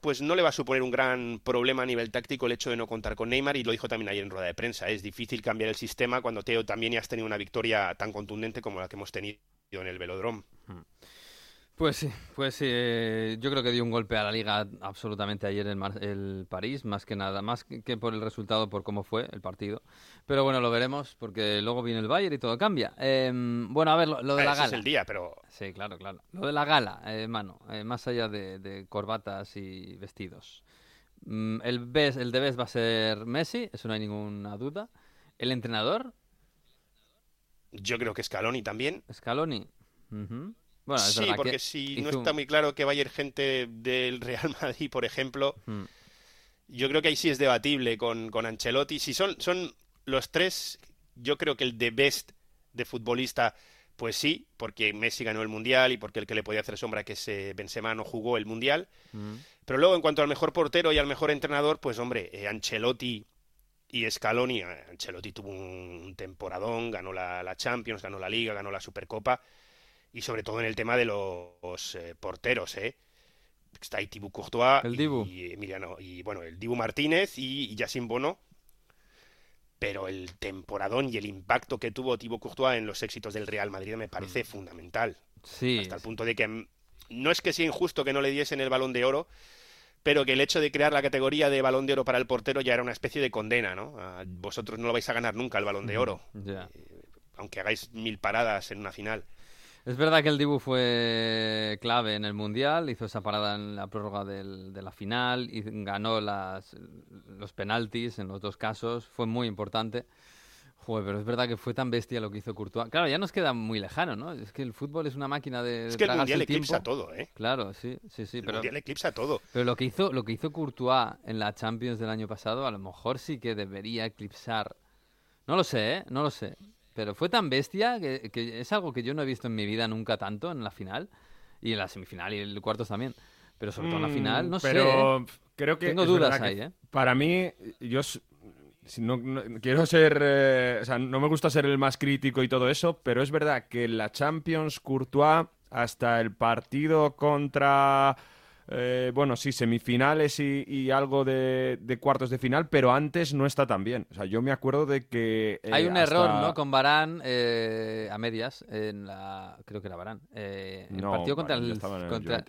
pues no le va a suponer un gran problema a nivel táctico el hecho de no contar con Neymar y lo dijo también ayer en rueda de prensa. Es difícil cambiar el sistema cuando Teo también has tenido una victoria tan contundente como la que hemos tenido en el Velodrome. Pues sí, pues sí, eh, yo creo que dio un golpe a la liga absolutamente ayer el, el París, más que nada, más que, por el resultado, por cómo fue el partido. Pero bueno, lo veremos, porque luego viene el Bayern y todo cambia. Em, bueno, a ver, lo, lo de Ah, la ese gala. es el día, pero Sí, claro, claro. Lo de la gala, eh, mano, eh, más allá de, de corbatas y vestidos. Mm, el, de Best va a ser Messi, eso no hay ninguna duda. El entrenador, yo creo que Scaloni también. Scaloni. Ujú. Bueno, es sí, porque que si no está muy claro que va a ir gente del Real Madrid, por ejemplo, Mm. Yo creo que ahí sí es debatible con, con Ancelotti. Si son, son los tres, yo creo que el de best de futbolista, pues sí, porque Messi ganó el Mundial y porque el que le podía hacer sombra, que es eh, Benzema, no jugó el Mundial. Mm. Pero luego, en cuanto al mejor portero y al mejor entrenador, pues hombre, eh, Ancelotti y Scaloni. eh, Ancelotti tuvo un, un temporadón, ganó la, la Champions, ganó la Liga, ganó la Supercopa. Y sobre todo en el tema de los eh, porteros, ¿eh? Está ahí Thibaut Courtois El y- Dibu. y, Emiliano- y bueno, el Dibu Martínez y, y Yacine Bono. Pero el temporadón y el impacto que tuvo Thibaut Courtois en los éxitos del Real Madrid me parece fundamental. Sí, Hasta el punto de que mm, no es que sea injusto que no le diesen el balón de oro, pero que el hecho de crear la categoría de balón de oro para el portero ya era una especie de condena, ¿no? Vosotros no lo vais a ganar nunca el balón de oro, ya. aunque hagáis mil paradas en una final. Es verdad que el Dibu fue clave en el Mundial, hizo esa parada en la prórroga del- de la final y ganó las, los penaltis en los dos casos, fue muy importante. Joder, pero es verdad que fue tan bestia lo que hizo Courtois. Claro, ya nos queda muy lejano, ¿no? Es que el fútbol es una máquina de Es que el Mundial el eclipsa todo, ¿eh? Claro, sí, sí, sí, El pero, Mundial eclipsa todo. pero lo que hizo lo que hizo Courtois en la Champions del año pasado, a lo mejor sí que debería eclipsar. No lo sé, ¿eh? No lo sé. Pero fue tan bestia que, que es algo que yo no he visto en mi vida nunca tanto en la final y en la semifinal y en el cuartos también. Pero sobre todo en la Mm, final, no sé. pero ¿eh? creo que Tengo dudas ahí, ¿eh? Para mí, yo si no, no- quiero ser, eh, o sea, no me gusta ser el más crítico y todo eso, pero es verdad que la Champions Courtois hasta el partido contra eh, bueno, sí, semifinales y, y algo de, de cuartos de final, pero antes no está tan bien. O sea, yo me acuerdo de que... eh, Hay un hasta- error, ¿no? Con Barán eh, a medias en la creo que era Barán. Eh, el No, partido contra el contra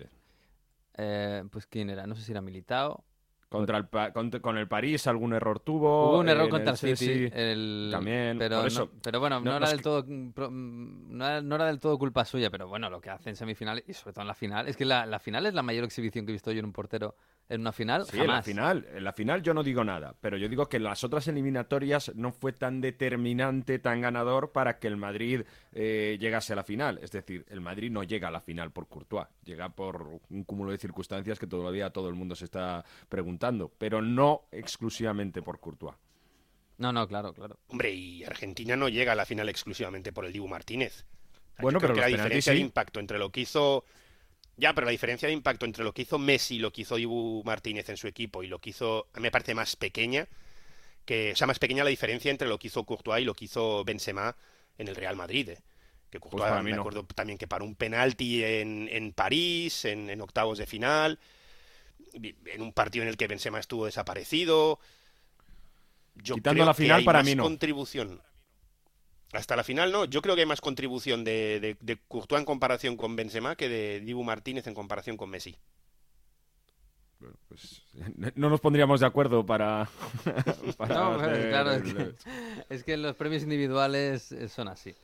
eh, pues quién era, no sé si era Militao. Contra el, Pa- contra- con el París algún error tuvo. Hubo un error en contra el City, el- También, pero, no- eso. pero bueno, no, no, era del que- todo pro- no era, no era del todo culpa suya, pero bueno, lo que hace en semifinales y sobre todo en la final, es que la, la final es la mayor exhibición que he visto yo en un portero en una final, Sí, en la final. En la final yo no digo nada, pero yo digo que en las otras eliminatorias no fue tan determinante, tan ganador para que el Madrid eh, llegase a la final. Es decir, el Madrid no llega a la final por Courtois, llega por un cúmulo de circunstancias que todavía todo el mundo se está preguntando, pero no exclusivamente por Courtois. No, no, claro, claro. Hombre, y Argentina no llega a la final exclusivamente por el Dibu Martínez. Bueno, pero que los la diferencia de impacto entre lo que hizo... Ya, pero la diferencia de impacto entre lo que hizo Messi y lo que hizo Dibu Martínez en su equipo y lo que hizo... Me parece más pequeña que... O sea, más pequeña la diferencia entre lo que hizo Courtois y lo que hizo Benzema en el Real Madrid. eh. Que Courtois, Pues para mí me no. acuerdo también que paró un penalti en, en París, en, en octavos de final, en un partido en el que Benzema estuvo desaparecido. Yo Quitando creo la que final, hay para más mí no. contribución. Hasta la final no, yo creo que hay más contribución de, de, de Courtois en comparación con Benzema que de Dibu Martínez en comparación con Messi. Pues no nos pondríamos de acuerdo para... para No, hacer claro, es que, es que los premios individuales eh, son así,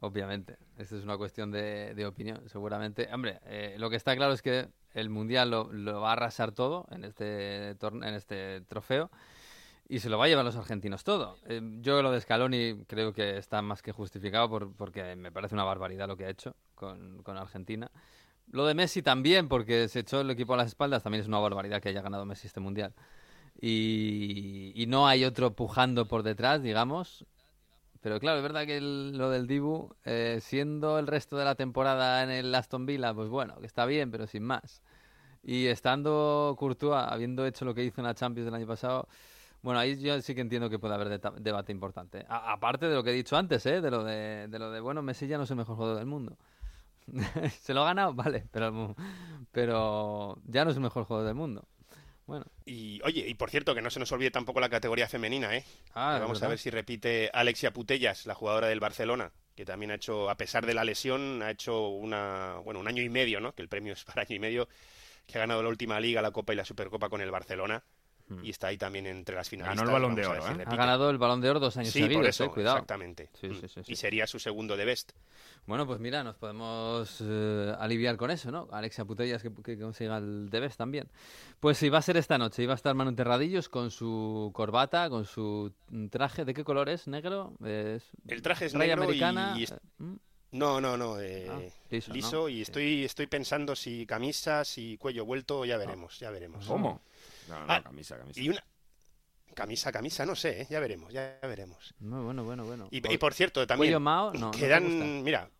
obviamente. Esto es una cuestión de, de opinión, seguramente. Hombre, eh, lo que está claro es que el Mundial lo, lo va a arrasar todo en este, en este trofeo y se lo va a llevar los argentinos todo. Eh, yo lo de Scaloni creo que está más que justificado por- porque me parece una barbaridad lo que ha hecho con, con Argentina. Lo de Messi también, porque se echó el equipo a las espaldas, también es una barbaridad que haya ganado Messi este Mundial. Y, y no hay otro pujando por detrás, digamos. Pero claro, es verdad que el- lo del Dibu, eh, siendo el resto de la temporada en el Aston Villa, pues bueno, que está bien, pero sin más. Y estando Courtois, habiendo hecho lo que hizo en la Champions del año pasado, bueno, ahí yo sí que entiendo que puede haber debate importante. A- aparte de lo que he dicho antes, ¿eh? De lo de, de lo de, bueno, Messi ya no es el mejor jugador del mundo. Se lo ha ganado, vale, pero, pero ya no es el mejor jugador del mundo. Bueno, Y oye, y por cierto, que no se nos olvide tampoco la categoría femenina, ¿eh? ah, vamos a ver si repite Alexia Putellas, la jugadora del Barcelona, que también ha hecho, a pesar de la lesión, ha hecho una, bueno, un año y medio, ¿no? Que el premio es para año y medio, que ha ganado la última liga, la Copa y la Supercopa con el Barcelona. Y está ahí también entre las finalistas. Hmm. el Balón de Oro, si ¿eh? Ha ganado el Balón de Oro dos años Sí, seguidos, por eso, eh, cuidado. exactamente. Sí, sí, sí, sí. Y sería su segundo de Best. Bueno, pues mira, nos podemos eh, aliviar con eso, ¿no? Alexia Putellas que, que consiga el Debes también. Pues sí, va a ser esta noche. Iba a estar Manu Terradillos con su corbata, con su traje. ¿De qué color es? ¿Negro? Es El traje es raya negro americana. y es- eh, ¿mm? No, no, no. eh, Ah, liso, y Sí. estoy, estoy pensando si camisa, si cuello vuelto, ya veremos, ya veremos. ¿Cómo? No, no, Ah, camisa, camisa. Y una, Camisa, camisa, no sé, ¿eh? ya veremos, ya veremos. Muy bueno, bueno, bueno. Y, y por cierto, también Cuello Mao, no, no te quedan, gusta. mira,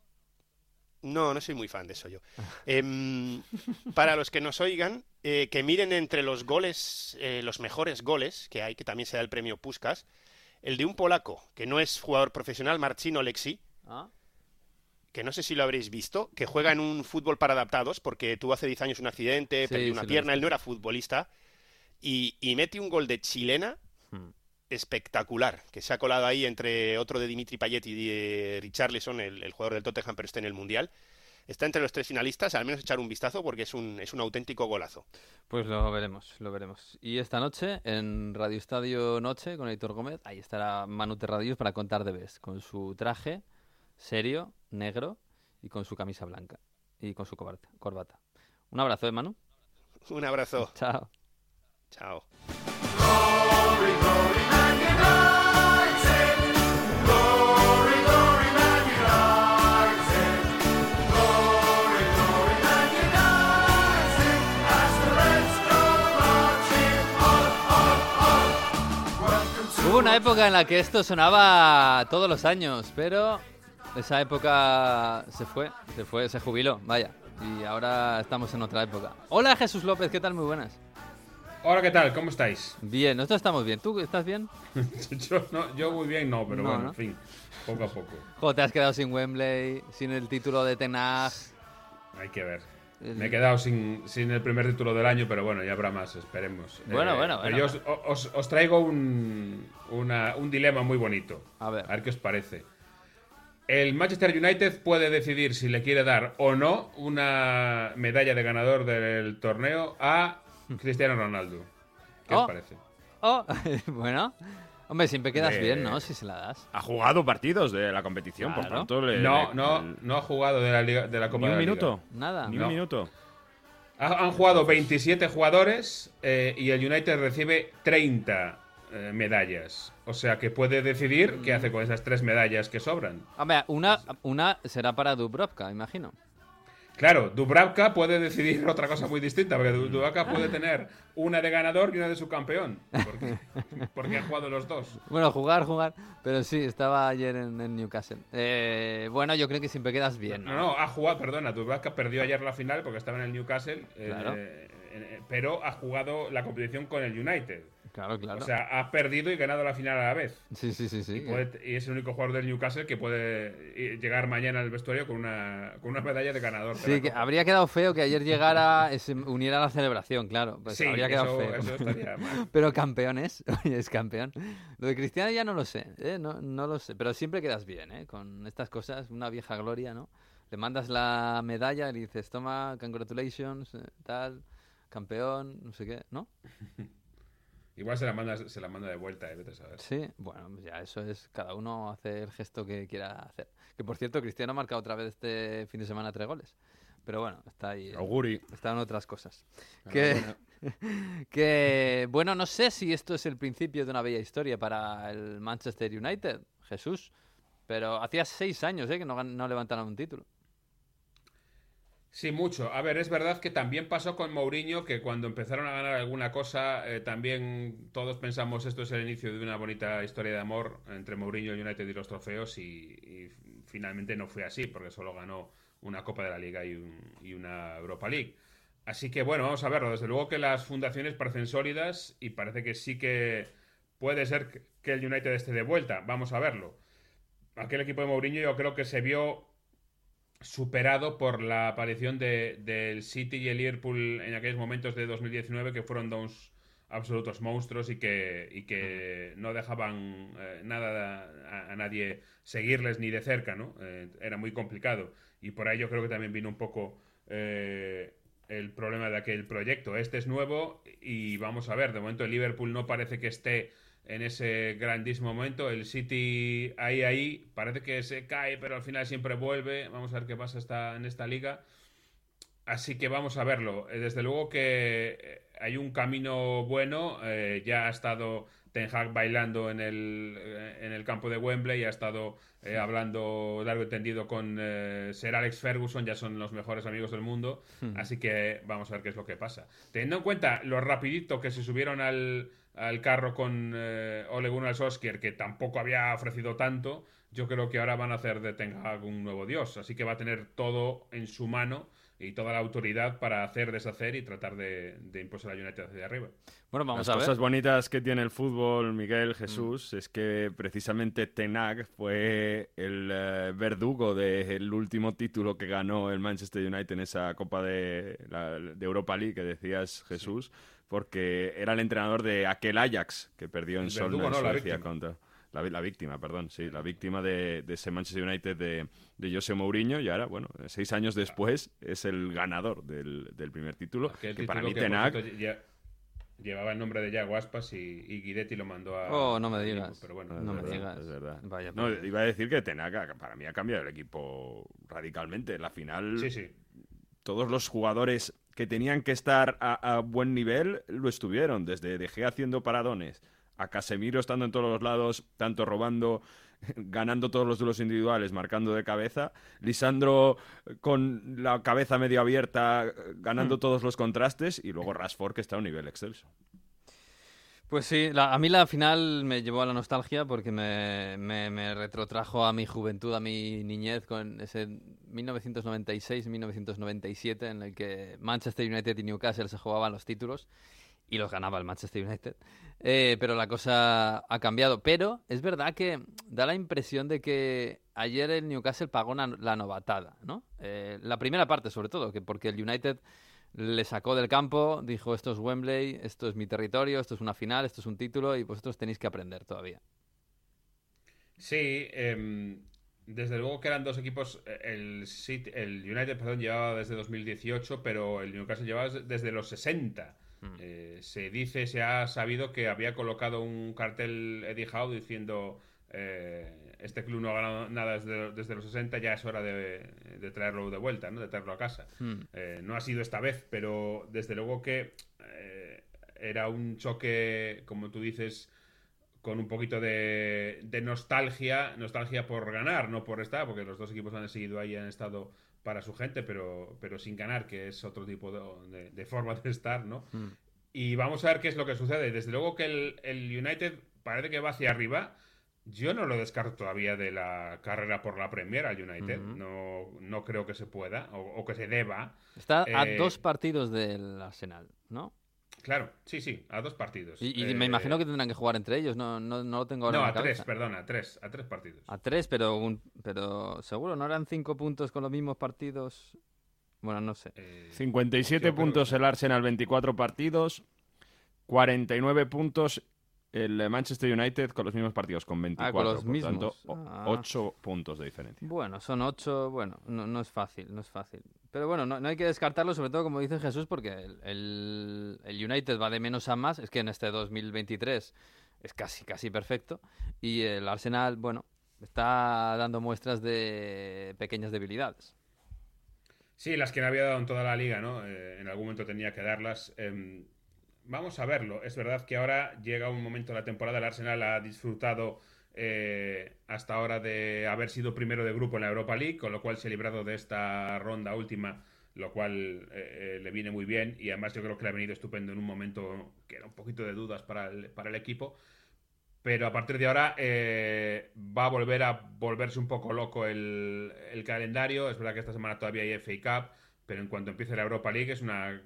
no, no soy muy fan de eso yo. Em, para los que nos oigan, eh, que miren entre los goles, eh, los mejores goles que hay, que también se da el premio Puskas, el de un polaco que no es jugador profesional, Marcin Oleksi, Ah, que no sé si lo habréis visto, que juega en un fútbol para adaptados, porque tuvo hace 10 años un accidente, Sí, perdió una pierna, él no era futbolista, y, y mete un gol de chilena hmm. espectacular, que se ha colado ahí entre otro de Dimitri Payet y de Richarlison, el, el jugador del Tottenham, pero está en el Mundial. Está entre los tres finalistas, al menos echar un vistazo porque es un, es un auténtico golazo. Pues lo veremos, lo veremos. Y esta noche, en Radio Estadio Noche, con Héctor Gómez, ahí estará Manu Terradillos para contar de Best, con su traje serio, negro, y con su camisa blanca, y con su corbata. corbata. Un abrazo, ¿eh, Manu? Un abrazo. Chao. Chao. Hubo una época en la que esto sonaba todos los años, pero esa época se fue, se fue, se jubiló, vaya. Y ahora estamos en otra época. Hola Jesús López, ¿qué tal? Muy buenas. Hola, ¿qué tal? ¿Cómo estáis? Bien, nosotros estamos bien. ¿Tú estás bien? yo, no, yo muy bien, no, pero No, bueno, ¿no? en fin, poco a poco. Jo, te has quedado sin Wembley, sin el título de Tenag. Hay que ver. El- Me he quedado sin, sin el primer título del año, pero bueno, ya habrá más, esperemos. Eh, Bueno, bueno, bueno. yo os, os- os traigo un, una- un dilema muy bonito. A ver. A ver qué os parece. El Manchester United puede decidir si le quiere dar o no una medalla de ganador del torneo a Cristiano Ronaldo. ¿Qué Oh. os parece? Oh, bueno. Hombre, siempre quedas Eh, bien, ¿no? Si se la das. Ha jugado partidos de la competición, por Claro. tanto. le- No, le- no, no ha jugado de la, Liga, de la Copa Ni de un Liga. minuto. Nada. Ni No. un minuto. Ha- Han jugado 27 jugadores eh, y el United recibe 30 eh, medallas. O sea que puede decidir qué hace con esas tres medallas que sobran. Hombre, una, una será para Dubrovka, imagino. Claro, Dubravka puede decidir otra cosa muy distinta, porque Du- Dubravka puede tener una de ganador y una de subcampeón. Porque, porque han jugado los dos. Bueno, jugar, jugar. Pero sí, estaba ayer en, en Newcastle. Eh, bueno, yo creo que siempre quedas bien, No, no, ha jugado, perdona, Dubravka perdió ayer la final porque estaba en el Newcastle, Claro. eh, eh, pero ha jugado la competición con el United. Claro, claro. O sea, ha perdido y ganado la final a la vez. sí, sí, sí, sí. Y, puede- y es el único jugador del Newcastle que puede eh, llegar mañana al vestuario con una, con una medalla de ganador. Sí, que habría quedado feo que ayer llegara, eh, se uniera a la celebración, claro. Pues Sí, habría quedado eso- feo. eso estaría mal. Pero campeón es, es campeón. Lo de Cristiano ya no lo sé, ¿eh? no, no lo sé. Pero siempre quedas bien, ¿eh? Con estas cosas, una vieja gloria, ¿no? Le mandas la medalla y dices, toma, congratulations, eh, tal, campeón, no sé qué, ¿no? Igual se la manda, se la manda de vuelta, eh, vete a saber. Sí, bueno, pues ya eso es, cada uno hace el gesto que quiera hacer. Que por cierto, Cristiano ha marcado otra vez este fin de semana tres goles. Pero bueno, está ahí. eh, Auguri. Está en otras cosas. Que, que, bueno, no sé si esto es el principio de una bella historia para el Manchester United, Jesús. Pero hacía seis años ¿eh? que no, no levantaron un título. Sí, mucho. A ver, es verdad que también pasó con Mourinho, que cuando empezaron a ganar alguna cosa, eh, también todos pensamos esto es el inicio de una bonita historia de amor entre Mourinho, el United y los trofeos, y, y finalmente no fue así, porque solo ganó una Copa de la Liga y, y una Europa League. Así que bueno, vamos a verlo. Desde luego que las fundaciones parecen sólidas y parece que sí que puede ser que el United esté de vuelta. Vamos a verlo. Aquel equipo de Mourinho yo creo que se vio superado por la aparición de- del City y el Liverpool en aquellos momentos de 2019 que fueron dos absolutos monstruos y que, y que no dejaban eh, nada a, a nadie seguirles ni de cerca, ¿no? Eh, era muy complicado. Y por ahí yo creo que también vino un poco eh, el problema de aquel proyecto. Este es nuevo y vamos a ver, de momento el Liverpool no parece que esté en ese grandísimo momento. El City ahí, ahí, parece que se cae, pero al final siempre vuelve. Vamos a ver qué pasa en esta liga. Así que vamos a verlo. Eh, Desde luego que eh, hay un camino bueno. eh, ya ha estado Ten Hag bailando en el, eh, en el campo de Wembley, ha estado eh, hablando largo y tendido con eh, Sir Alex Ferguson, ya son los mejores amigos del mundo. Hmm. Así que vamos a ver qué es lo que pasa. Teniendo en cuenta lo rapidito que se subieron al, al carro con eh, Ole Gunnar Solskjaer, que tampoco había ofrecido tanto, yo creo que ahora van a hacer de Ten Hag un nuevo dios. Así que va a tener todo en su mano y toda la autoridad para hacer, deshacer y tratar de, de impulsar a United hacia arriba. Bueno, vamos Las a ver. cosas bonitas que tiene el fútbol, Miguel Jesús, es que precisamente Tenag fue el eh, verdugo del último título que ganó el Manchester United en esa Copa de, la- de Europa League que decías Jesús, porque era el entrenador de aquel Ajax que perdió en El Solna, verdugo, en no, la Suecia contra... La, la víctima, perdón, sí, la víctima de, de ese Manchester United de, de José Mourinho y ahora, bueno, seis años después es el ganador del, del primer título, Aquel que para mí que, cierto, lle- llevaba el nombre de Yago Aspas y, y Guidetti lo mandó a... Oh, no me digas. equipo, Pero bueno, No me verdad, digas. es verdad. Vaya, No, iba a decir que Tenaga, para mí ha cambiado el equipo radicalmente. La final, Sí, sí. todos los jugadores que tenían que estar a, a buen nivel lo estuvieron. Desde De Gea haciendo paradones, a Casemiro estando en todos los lados, tanto robando, ganando todos los duelos individuales, marcando de cabeza. Lisandro eh, con la cabeza medio abierta, ganando todos los contrastes. Y luego Rashford, que está a un nivel excelso. Pues sí, la- a mí la final me llevó a la nostalgia porque me, me- me retrotrajo a mi juventud, a mi niñez con ese 1996-1997 en el que Manchester United y Newcastle se jugaban los títulos y los ganaba el Manchester United. Eh, pero la cosa ha cambiado. Pero es verdad que da la impresión de que ayer el Newcastle pagó una- la novatada, ¿no? Eh, la primera parte sobre todo, que porque el United le sacó del campo, dijo esto es Wembley, esto es mi territorio, esto es una final, esto es un título y vosotros tenéis que aprender todavía. Sí, em, desde luego que eran dos equipos. eh, El, el United, perdón, llevaba desde 2018, pero el Newcastle llevaba des- desde los 60. Eh, se dice, se ha sabido que había colocado un cartel Eddie Howe diciendo eh, este club no ha ganado nada desde, desde los 60, ya es hora de, de traerlo de vuelta, ¿no? de traerlo a casa. Hmm. Eh, no ha sido esta vez, pero desde luego que eh, era un choque, como tú dices, con un poquito de, de nostalgia, nostalgia por ganar, no por estar, porque los dos equipos han seguido ahí, han estado para su gente, pero, pero sin ganar, que es otro tipo de, de- de forma de estar, ¿no? Hmm. Y vamos a ver qué es lo que sucede. Desde luego que el, el United parece que va hacia arriba. Yo no lo descarto todavía de la carrera por la Premier al United. No, no creo que se pueda o, o que se deba. Está a Eh, dos partidos del Arsenal, ¿no? Claro, sí, sí, a dos partidos. Y, y Eh, me imagino que tendrán que jugar entre ellos, no, no, no lo tengo ahora No, en la a tres, cabeza. perdona, a tres, a tres partidos. A tres, pero, un, pero seguro, ¿no eran cinco puntos con los mismos partidos? Bueno, no sé. Eh, 57 yo creo puntos que- el Arsenal, 24 partidos. 49 puntos el Manchester United con los mismos partidos, con 24. Ah, los por mismos. tanto, Ah. 8 puntos de diferencia. Bueno, son ocho, bueno, no, no es fácil, no es fácil. Pero bueno, no, no hay que descartarlo, sobre todo como dice Jesús, porque el, el- United va de menos a más, es que en este 2023 es casi, casi perfecto, y el Arsenal, bueno, está dando muestras de pequeñas debilidades. Sí, las que no había dado en toda la liga, ¿no? Eh, en algún momento tenía que darlas. Em, vamos a verlo. Es verdad que ahora llega un momento de la temporada, el Arsenal ha disfrutado eh, hasta ahora de haber sido primero de grupo en la Europa League, con lo cual se ha librado de esta ronda última, lo cual eh, eh, le viene muy bien y además yo creo que le ha venido estupendo en un momento que era un poquito de dudas para el, para el equipo. Pero a partir de ahora va a volver a volverse un poco loco el, el calendario. Es verdad que esta semana todavía hay FA Cup, pero en cuanto empiece la Europa League es una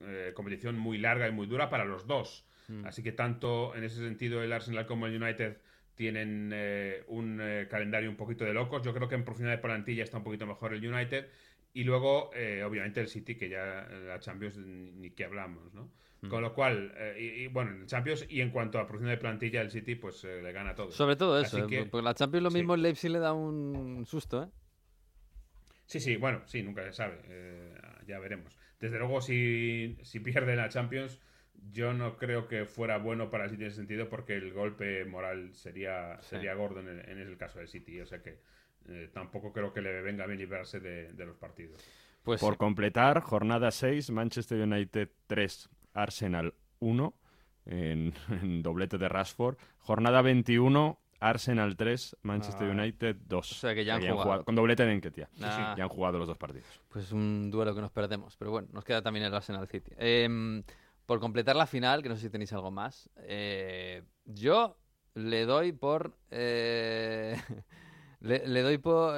eh, competición muy larga y muy dura para los dos. Mm. Así que tanto en ese sentido el Arsenal como el United tienen eh, un eh, calendario un poquito de locos. Yo creo que en profundidad de plantilla está un poquito mejor el United. Y luego, eh, obviamente, el City, que ya eh, la Champions ni, que hablamos, ¿no? Mm. Con lo cual, y, y, bueno, en Champions y en cuanto a profundidad de plantilla, el City pues le gana todo. Sobre todo eso, que- porque la Champions lo sí. mismo el Leipzig le da un susto, ¿eh? Sí, sí, bueno, sí, nunca se sabe. ya veremos. Desde luego, si, si pierde la Champions, yo no creo que fuera bueno para el City en ese sentido, porque el golpe moral sería, Sí. sería gordo en el, en el caso del City. O sea que eh, tampoco creo que le venga bien librarse de, de los partidos. Pues Por sí. completar, jornada 6, Manchester United 3, Arsenal 1, en, en doblete de Rashford. Jornada 21, Arsenal 3, Manchester Ah. United 2. O sea que ya han jugado. Con doblete de Enquetia. Ah. Ya han jugado los dos partidos. Pues un duelo que nos perdemos. Pero bueno, nos queda también el Arsenal City. Em, por completar la final, que no sé si tenéis algo más, eh, yo le doy por. eh, le, le doy por.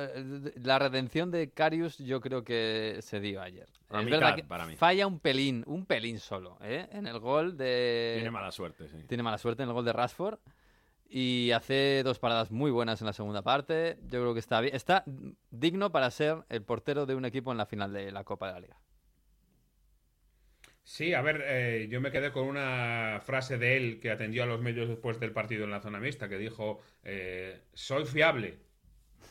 La redención de Carius, yo creo que se dio ayer. A es mitad, verdad que para mí. falla un pelín, un pelín solo, ¿eh? En el gol de. Tiene mala suerte, sí. Tiene mala suerte en el gol de Rashford. Y hace dos paradas muy buenas en la segunda parte. Yo creo que está bien. Está digno para ser el portero de un equipo en la final de la Copa de la Liga. Sí, a ver, eh, yo me quedé con una frase de él que atendió a los medios después del partido en la zona mixta, que dijo, eh, soy fiable.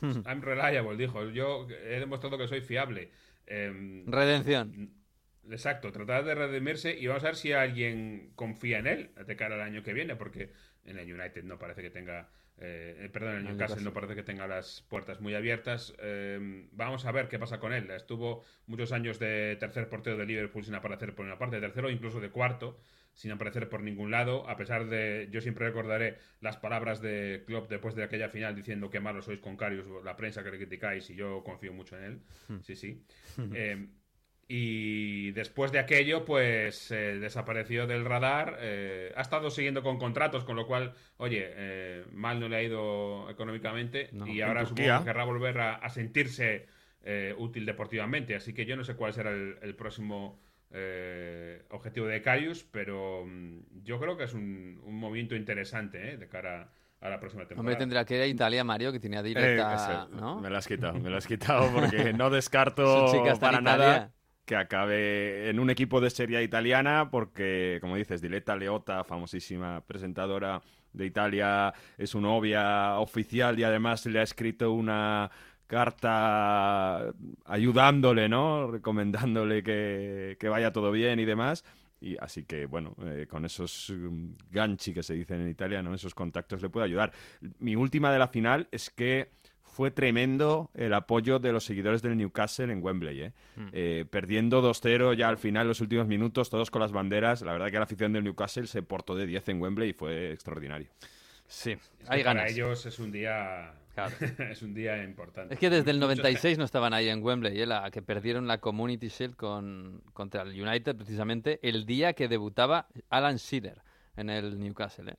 I'm reliable, dijo. Yo he demostrado que soy fiable. Em, Redención. Exacto, tratar de redimirse y vamos a ver si alguien confía en él de cara al año que viene, porque en el United no parece que tenga, eh, eh, perdón, el Newcastle no parece que tenga las puertas muy abiertas. Eh, vamos a ver qué pasa con él. Estuvo muchos años de tercer portero de Liverpool sin aparecer por una parte, de tercero incluso de cuarto, sin aparecer por ningún lado, a pesar de, yo siempre recordaré las palabras de Klopp después de aquella final diciendo que malos sois con Karius, la prensa que le criticáis y yo confío mucho en él. Sí, sí. Eh, y después de aquello, pues eh, desapareció del radar. eh, ha estado siguiendo con contratos, con lo cual, oye, eh, mal no le ha ido económicamente. No. y ahora supongo que querrá volver a, a sentirse eh, útil deportivamente. Así que yo no sé cuál será el, el próximo eh, objetivo de Carius, pero mm, yo creo que es un, un movimiento interesante eh, de cara a la próxima temporada. Hombre, tendrá que ir a Italia, Mario, que tenía Eh, directa, ese, ¿no? Me lo has quitado, me lo has quitado porque no descarto para Italia. nada que acabe en un equipo de serie italiana porque, como dices, Diletta Leotta, famosísima presentadora de Italia, es su novia oficial y además le ha escrito una carta ayudándole, ¿no? Recomendándole que, que vaya todo bien y demás. Y así que, bueno, eh, con esos um, ganchi que se dicen en Italia, ¿no? Esos contactos le puede ayudar. Mi última de la final es que fue tremendo el apoyo de los seguidores del Newcastle en Wembley, ¿eh? Eh, perdiendo 2-0 ya al final, los últimos minutos, todos con las banderas. La verdad que la afición del Newcastle se portó de 10 en Wembley y fue extraordinario. Sí, Es hay para ganas. ellos es un día Claro. es un día importante. Es que desde el Muchos- 96 no estaban ahí en Wembley, ¿eh? la que perdieron la Community Shield con, contra el United precisamente el día que debutaba Alan Shearer en el Newcastle. ¿eh?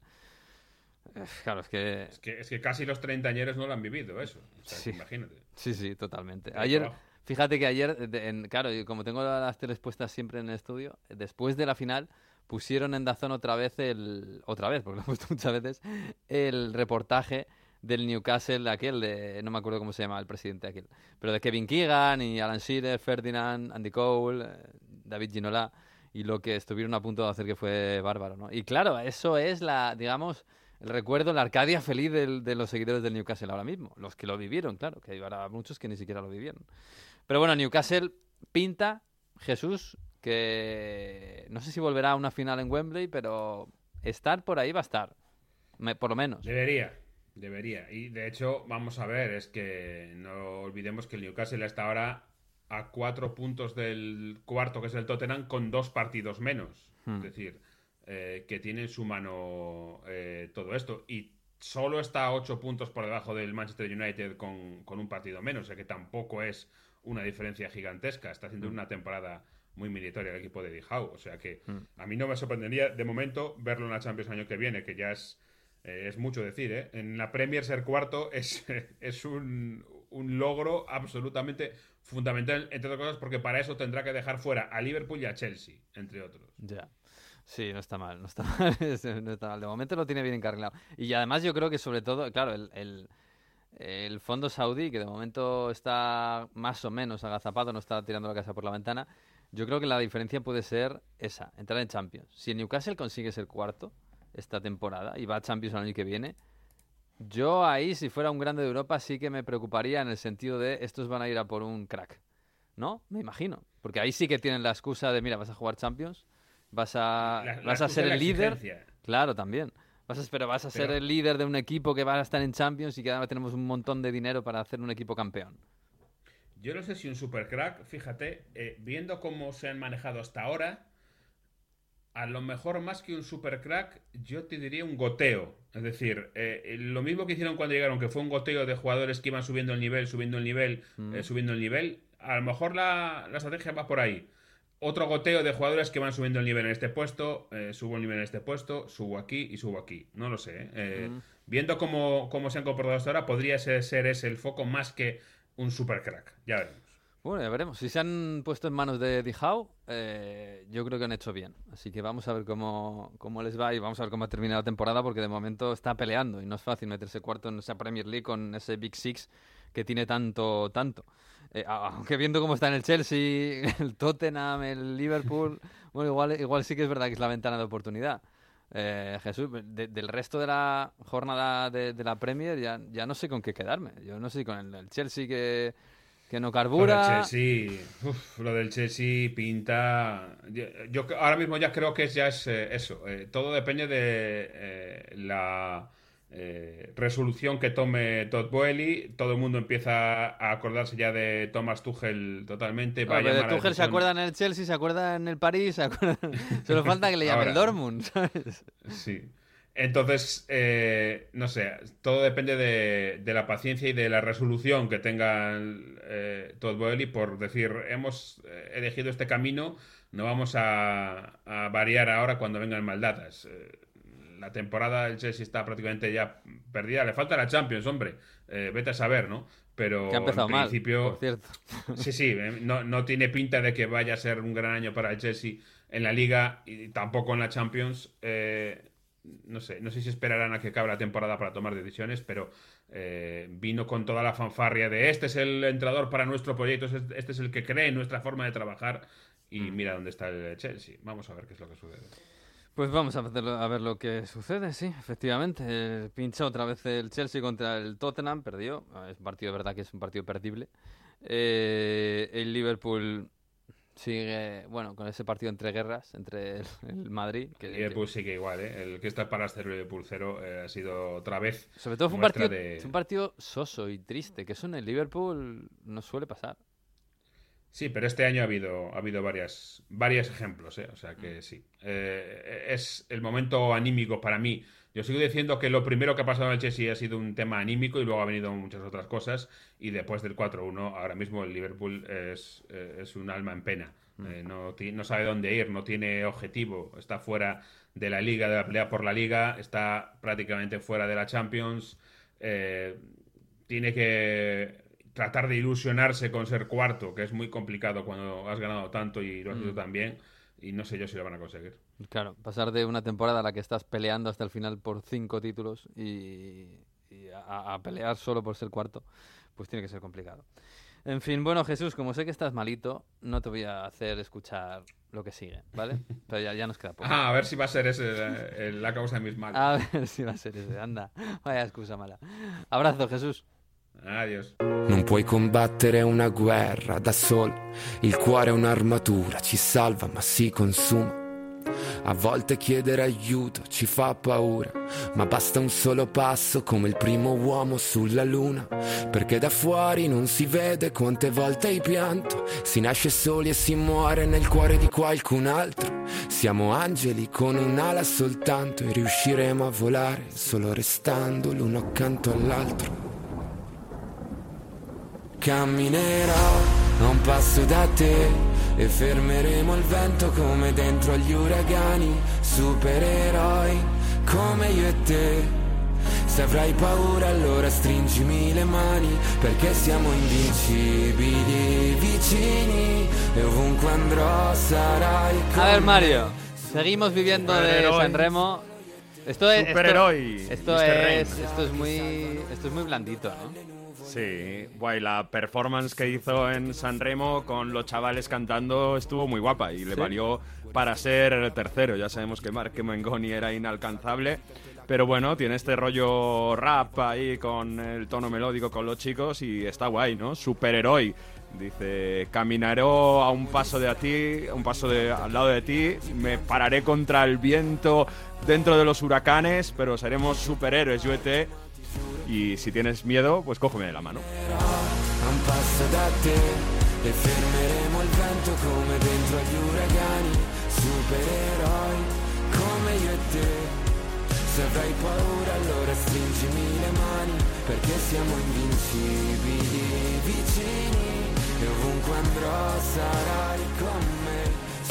Claro, es que... Es que, es que casi los treintañeros no lo han vivido eso. O sea, Sí. imagínate. Sí, sí, totalmente. Ayer, fíjate que ayer, en- claro, y como tengo las teles puestas siempre en el estudio, después de la final pusieron en Dazón otra vez el... Otra vez, porque lo he puesto muchas veces, el reportaje del Newcastle, aquel de... No me acuerdo cómo se llama el presidente aquel. Pero de Kevin Keegan y Alan Shearer, Ferdinand, Andy Cole, eh, David Ginola y lo que estuvieron a punto de hacer que fue bárbaro, ¿no? Y claro, eso es la, digamos, el recuerdo, la Arcadia feliz del- de los seguidores del Newcastle ahora mismo. Los que lo vivieron, claro, que habrá muchos que ni siquiera lo vivieron. Pero bueno, Newcastle pinta, Jesús, que no sé si volverá a una final en Wembley, pero estar por ahí va a estar. Me- por lo menos. Debería, debería. Y de hecho, vamos a ver, es que no olvidemos que el Newcastle está ahora a cuatro puntos del cuarto, que es el Tottenham, con dos partidos menos. Hmm. Es decir, eh, que tiene en su mano eh, todo esto. Y solo está a ocho puntos por debajo del Manchester United con, con un partido menos. O sea que tampoco es una diferencia gigantesca. Está haciendo una temporada muy meritoria el equipo de Howe. O sea que a mí no me sorprendería de momento verlo en la Champions el año que viene, que ya es, eh, es mucho decir. ¿eh? En la Premier ser cuarto es, es un, un logro absolutamente fundamental, entre otras cosas, porque para eso tendrá que dejar fuera a Liverpool y a Chelsea, entre otros. Ya. Sí, no está mal, no está mal, no está mal. De momento lo tiene bien encarrilado. Y además yo creo que sobre todo, claro, el, el, el fondo saudí, que de momento está más o menos agazapado, no está tirando la casa por la ventana, yo creo que la diferencia puede ser esa, entrar en Champions. Si el Newcastle consigue ser cuarto esta temporada y va a Champions el año que viene, yo ahí, si fuera un grande de Europa, sí que me preocuparía en el sentido de estos van a ir a por un crack. ¿No? Me imagino. Porque ahí sí que tienen la excusa de, mira, vas a jugar Champions, vas a, La- vas a ser el líder. exigencia. Claro, también. Vas a, pero vas a ser el líder de un equipo que va a estar en Champions y que ahora tenemos un montón de dinero para hacer un equipo campeón. Yo no sé si un supercrack, fíjate, eh, viendo cómo se han manejado hasta ahora, a lo mejor más que un supercrack, yo te diría un goteo. Es decir, eh, lo mismo que hicieron cuando llegaron, que fue un goteo de jugadores que iban subiendo el nivel, subiendo el nivel, Mm. eh, subiendo el nivel. A lo mejor la, la estrategia va por ahí. Otro goteo de jugadores que van subiendo el nivel en este puesto, eh, subo el nivel en este puesto, subo aquí y subo aquí. No lo sé. ¿eh? Eh. Viendo cómo, cómo se han comportado hasta ahora, podría ser, ser ese el foco más que un supercrack. Ya veremos. Bueno, ya veremos. Si se han puesto en manos de Dijau, eh, yo creo que han hecho bien. Así que vamos a ver cómo, cómo les va y vamos a ver cómo ha terminado la temporada, porque de momento está peleando y no es fácil meterse cuarto en esa Premier League con ese Big Six que tiene tanto, tanto. Eh, aunque viendo cómo está en el Chelsea, el Tottenham, el Liverpool, bueno, igual, igual sí que es verdad que es la ventana de oportunidad. Eh, Jesús, de- del resto de la jornada de, de la Premier ya, ya no sé con qué quedarme. Yo no sé si con el, el Chelsea que, que no carbura. Chelsea, uf, lo del Chelsea pinta. Yo, yo ahora mismo ya creo que es- ya es eh, eso. eh, todo depende de eh, la eh, resolución que tome Todd Boehly. Todo el mundo empieza a acordarse ya de Thomas Tuchel totalmente. Va a Bueno, pero llamar de Tuchel se acuerda en el Chelsea, se acuerda en el París, se acuerda... solo falta que le llame el Ahora. Dortmund, ¿sabes? Sí. Entonces, eh, no sé, todo depende de, de la paciencia y de la resolución que tenga el, eh, Todd Boehly por decir, hemos eh, elegido este camino, no vamos a, a variar ahora cuando vengan maldadas. Eh, la temporada del Chelsea está prácticamente ya perdida, le falta la Champions, hombre, Eh, vete a saber, ¿no? Pero Que ha empezado en mal, principio, por cierto. Sí, sí, eh, no, no tiene pinta de que vaya a ser un gran año para el Chelsea en la Liga y tampoco en la Champions. Eh, no sé, no sé si esperarán a que acabe la temporada para tomar decisiones, pero eh, vino con toda la fanfarria de este es el entrenador para nuestro proyecto, este este es el que cree en nuestra forma de trabajar y mira dónde está el Chelsea. Vamos a ver qué es lo que sucede. Pues vamos a, hacerlo- a ver lo que sucede, sí, efectivamente. Eh, pincha otra vez el Chelsea contra el Tottenham, perdió. Ah, Es un partido, de verdad, que es un partido perdible. Eh, el Liverpool sigue, bueno, con ese partido entre guerras, entre el, el Madrid. Que, El que- Liverpool sigue igual, ¿eh? El que está para hacer el Liverpool cero eh, ha sido otra vez. sobre todo fue un partido, de- un partido soso y triste, que eso en el Liverpool no suele pasar. Sí, pero este año ha habido, ha habido varias, varios ejemplos, ¿eh? O sea que sí. Eh, es el momento anímico para mí. Yo sigo diciendo que lo primero que ha pasado en el Chelsea ha sido un tema anímico y luego ha venido muchas otras cosas. Y después del 4-1, ahora mismo el Liverpool es, eh, es un alma en pena. Eh, no, no sabe dónde ir, no tiene objetivo. Está fuera de la liga, de la pelea por la liga. Está prácticamente fuera de la Champions. Eh, tiene que tratar de ilusionarse con ser cuarto, que es muy complicado cuando has ganado tanto y lo has hecho Mm. tan bien. Y no sé yo si lo van a conseguir. Claro, pasar de una temporada a la que estás peleando hasta el final por cinco títulos y, y a, a pelear solo por ser cuarto, pues tiene que ser complicado. En fin, bueno, Jesús, como sé que estás malito, no te voy a hacer escuchar lo que sigue, ¿vale? Pero ya, ya nos queda poco. Ah, a ver si va a ser ese eh, la causa de mis males. A ver si va a ser ese, anda. Vaya excusa mala. Abrazo, Jesús. Adiós. Non puoi combattere una guerra da solo, il cuore è un'armatura, ci salva ma si consuma. A volte chiedere aiuto ci fa paura, ma basta un solo passo come il primo uomo sulla luna, perché da fuori non si vede quante volte hai pianto, si nasce soli e si muore nel cuore di qualcun altro. Siamo angeli con un'ala soltanto e riusciremo a volare solo restando l'uno accanto all'altro. Camminerò a un passo da te e fermeremo il vento come dentro agli uragani, supereroi come io e te. Se avrai paura allora stringimi le mani perché siamo invincibili vicini e ovunque andrò sarai con A ver. Mario, seguimos viviendo de Superhéroe. San Remo. Esto es, esto, esto, es, esto es muy, esto es muy blandito, ¿no? Sí, guay, la performance que hizo en San Remo con los chavales cantando estuvo muy guapa y le Sí. valió para ser el tercero. Ya sabemos que Mark Mengoni era inalcanzable, pero bueno, tiene este rollo rap ahí con el tono melódico con los chicos y está guay, ¿no? Superhéroe. Dice, caminaré a un paso de a ti, un paso de, al lado de ti, me pararé contra el viento dentro de los huracanes, pero seremos superhéroes, yo y si tienes miedo, pues cógeme de la mano. Se avrai paura allora stringimi le mani perché siamo invincibili vicini e ovunque andrò sarai con me,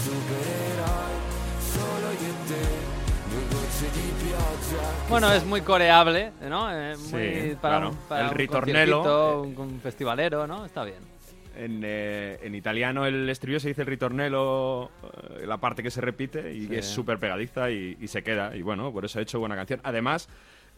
supereroi solo io e te. Bueno, es muy coreable, ¿no? Eh, muy Sí, para, claro. un, para El un ritornello, conciertito, un, un festivalero, ¿no? Está bien. En, eh, en italiano el estribillo se dice el ritornello, eh, la parte que se repite, y Sí. es súper pegadiza y, y se queda. Y bueno, por eso he hecho buena canción. Además,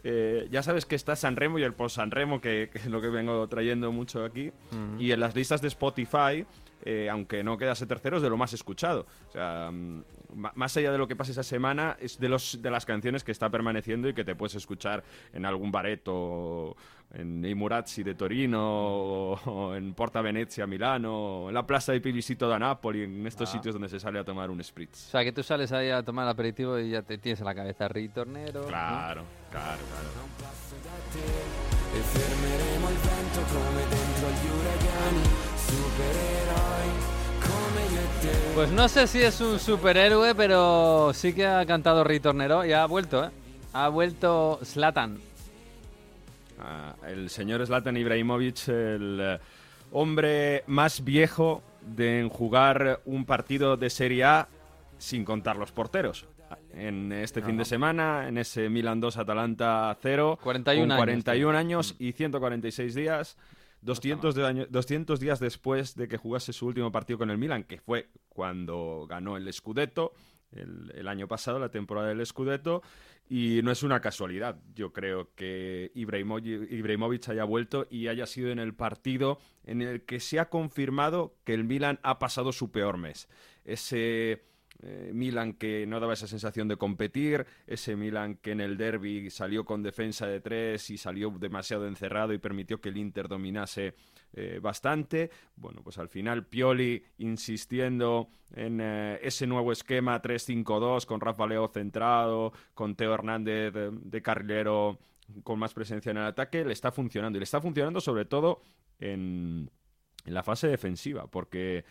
eh, ya sabes que está San Remo y el post San Remo, que, que es lo que vengo trayendo mucho aquí. Y en las listas de Spotify, eh, aunque no quedase tercero, es de lo más escuchado. O sea, mm, más allá de lo que pase esa semana, es de, los, de las canciones que está permaneciendo y que te puedes escuchar en algún bareto, en i Murazzi de Torino, o, o en Porta Venezia, Milano, o en la Plaza de Pivisito da Napoli, en estos Ah. sitios donde se sale a tomar un spritz. O sea, que tú sales ahí a tomar el aperitivo y ya te tienes en la cabeza ritornero. ¿no? Claro, claro, Pues no sé si es un superhéroe, pero sí que ha cantado Ritornero y ha vuelto, ¿eh? Ha vuelto Slatan. Ah, el señor Zlatan Ibrahimovic, el eh, hombre más viejo de jugar un partido de Serie A sin contar los porteros. En este fin de semana, en ese Milan 2 Atalanta 0, 41 con años, 41 años y 146 días. 200, mal. de año- 200 días después de que jugase su último partido con el Milan, que fue cuando ganó el Scudetto, el, el año pasado, la temporada del Scudetto, y no es una casualidad. Yo creo que Ibrahimovic haya vuelto y haya sido en el partido en el que se ha confirmado que el Milan ha pasado su peor mes. Ese eh, Milan que no daba esa sensación de competir, ese Milan que en el derby salió con defensa de tres y salió demasiado encerrado y permitió que el Inter dominase eh, bastante. Bueno, pues al final Pioli insistiendo en eh, ese nuevo esquema 3-5-2 con Rafa Leo centrado, con Teo Hernández de, carrilero con más presencia en el ataque, le está funcionando. Y le está funcionando sobre todo en, la fase defensiva, porque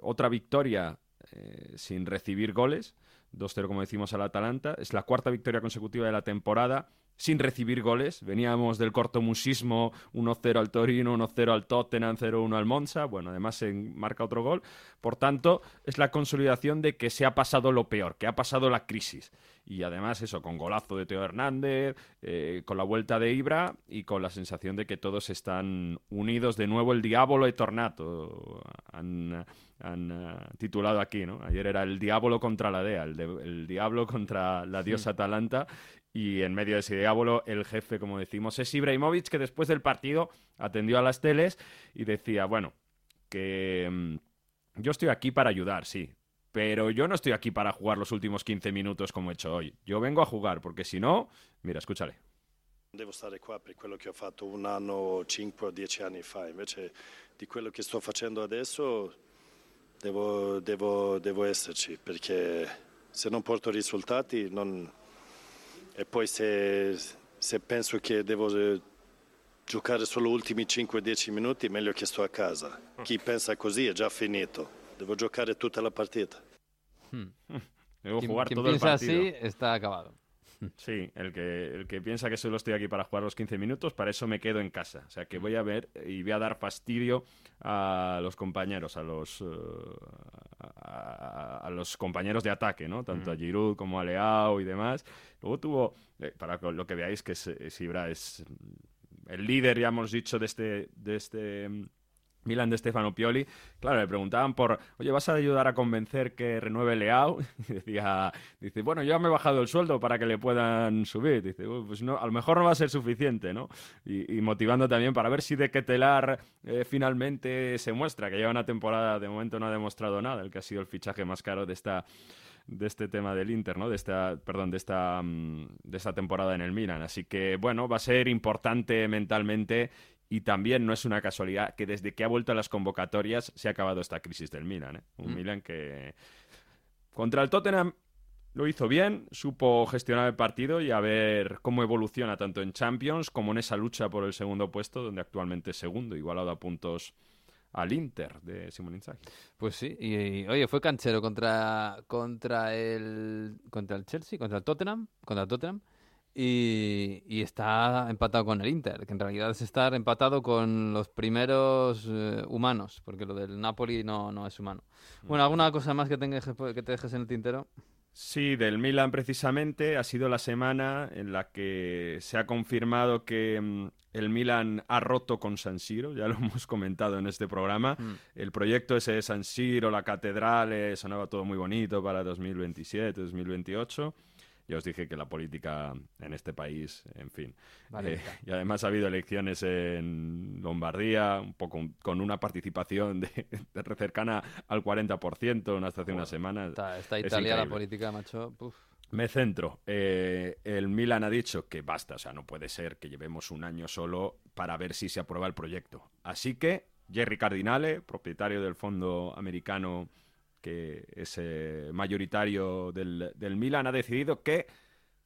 otra victoria eh, sin recibir goles, 2-0 como decimos al Atalanta, es la cuarta victoria consecutiva de la temporada sin recibir goles. Veníamos del cortomusismo 1-0 al Torino, 1-0 al Tottenham, 0-1 al Monza. Bueno, además se marca otro gol. Por tanto, es la consolidación de que se ha pasado lo peor, que ha pasado la crisis. Y además eso, con golazo de Teo Hernández, eh, con la vuelta de Ibra y con la sensación de que todos están unidos de nuevo. El diablo e tornato han, han eh, titulado aquí, ¿no? Ayer era el diablo contra la dea, el, de- el diablo contra la diosa Atalanta. Y en medio de ese diablo, el jefe, como decimos, es Ibrahimovic, que después del partido atendió a las teles y decía, bueno, que mm, yo estoy aquí para ayudar, sí, pero yo no estoy aquí para jugar los últimos 15 minutos como he hecho hoy. Yo vengo a jugar, porque si no, mira, escúchale. Devo stare qua per quello che ho fatto un anno, 5 o 10 anni fa, invece di quello che sto facendo adesso devo, devo- devo esserci perché se non porto risultati non... e poi se, se penso che devo eh, giocare solo gli ultimi 5-10 minuti meglio che sto a casa. Chi pensa così è già finito, devo giocare tutta la partita. Debo Quien- jugar quien todo el piensa partido. así está acabado. Sí, el que, el que piensa que solo estoy aquí para jugar los 15 minutos, para eso me quedo en casa. O sea, que voy a ver y voy a dar fastidio a los compañeros, a los, eh, a, los compañeros de ataque, ¿no? Tanto a Giroud como a Leao y demás. Luego tuvo, eh, para lo que veáis, que es, es Ibra es el líder, ya hemos dicho, de este, de este mm, Milan de Stefano Pioli. Claro, le preguntaban por, oye, ¿vas a ayudar a convencer que renueve Leao? Y decía, dice, bueno, yo me he bajado el sueldo para que le puedan subir. Dice, "Uy, pues no, a lo mejor no va a ser suficiente, ¿no? Y, y motivando también para ver si de Ketelar eh, finalmente se muestra, que lleva una temporada, de momento no ha demostrado nada, el que ha sido el fichaje más caro de esta de este tema del Inter, ¿no? De esta, perdón, de esta, mm, de esta temporada en el Milan. Así que, bueno, va a ser importante mentalmente y también no es una casualidad que desde que ha vuelto a las convocatorias se ha acabado esta crisis del Milan, ¿eh? Un Mm. Milan que contra el Tottenham lo hizo bien, supo gestionar el partido y a ver cómo evoluciona tanto en Champions como en esa lucha por el segundo puesto, donde actualmente es segundo, igualado a puntos al Inter de Simón Inzaghi. Pues sí, y, y, oye, fue canchero contra, contra, el, contra el Chelsea, contra el Tottenham, contra el Tottenham, y, y está empatado con el Inter, que en realidad es estar empatado con los primeros eh, humanos, porque lo del Napoli no, no es humano. Bueno, ¿alguna cosa más que, tengas, que te dejes en el tintero? Sí, del Milan precisamente ha sido la semana en la que se ha confirmado que mm, el Milan ha roto con San Siro, ya lo hemos comentado en este programa. Mm. El proyecto ese de San Siro, la catedral, eh, sonaba todo muy bonito para 2027, 2028. Ya os dije que la política en este país, en fin. Vale. Eh, y además ha habido elecciones en Lombardía, un poco con una participación de, de cercana al 40%, una hasta hace una semana. Está, está Es Italia, la política, macho. Me centro. Eh, el Milan ha dicho que basta, o sea, no puede ser que llevemos un año solo para ver si se aprueba el proyecto. Así que Jerry Cardinale, propietario del fondo americano que es eh, mayoritario del, del Milan, ha decidido que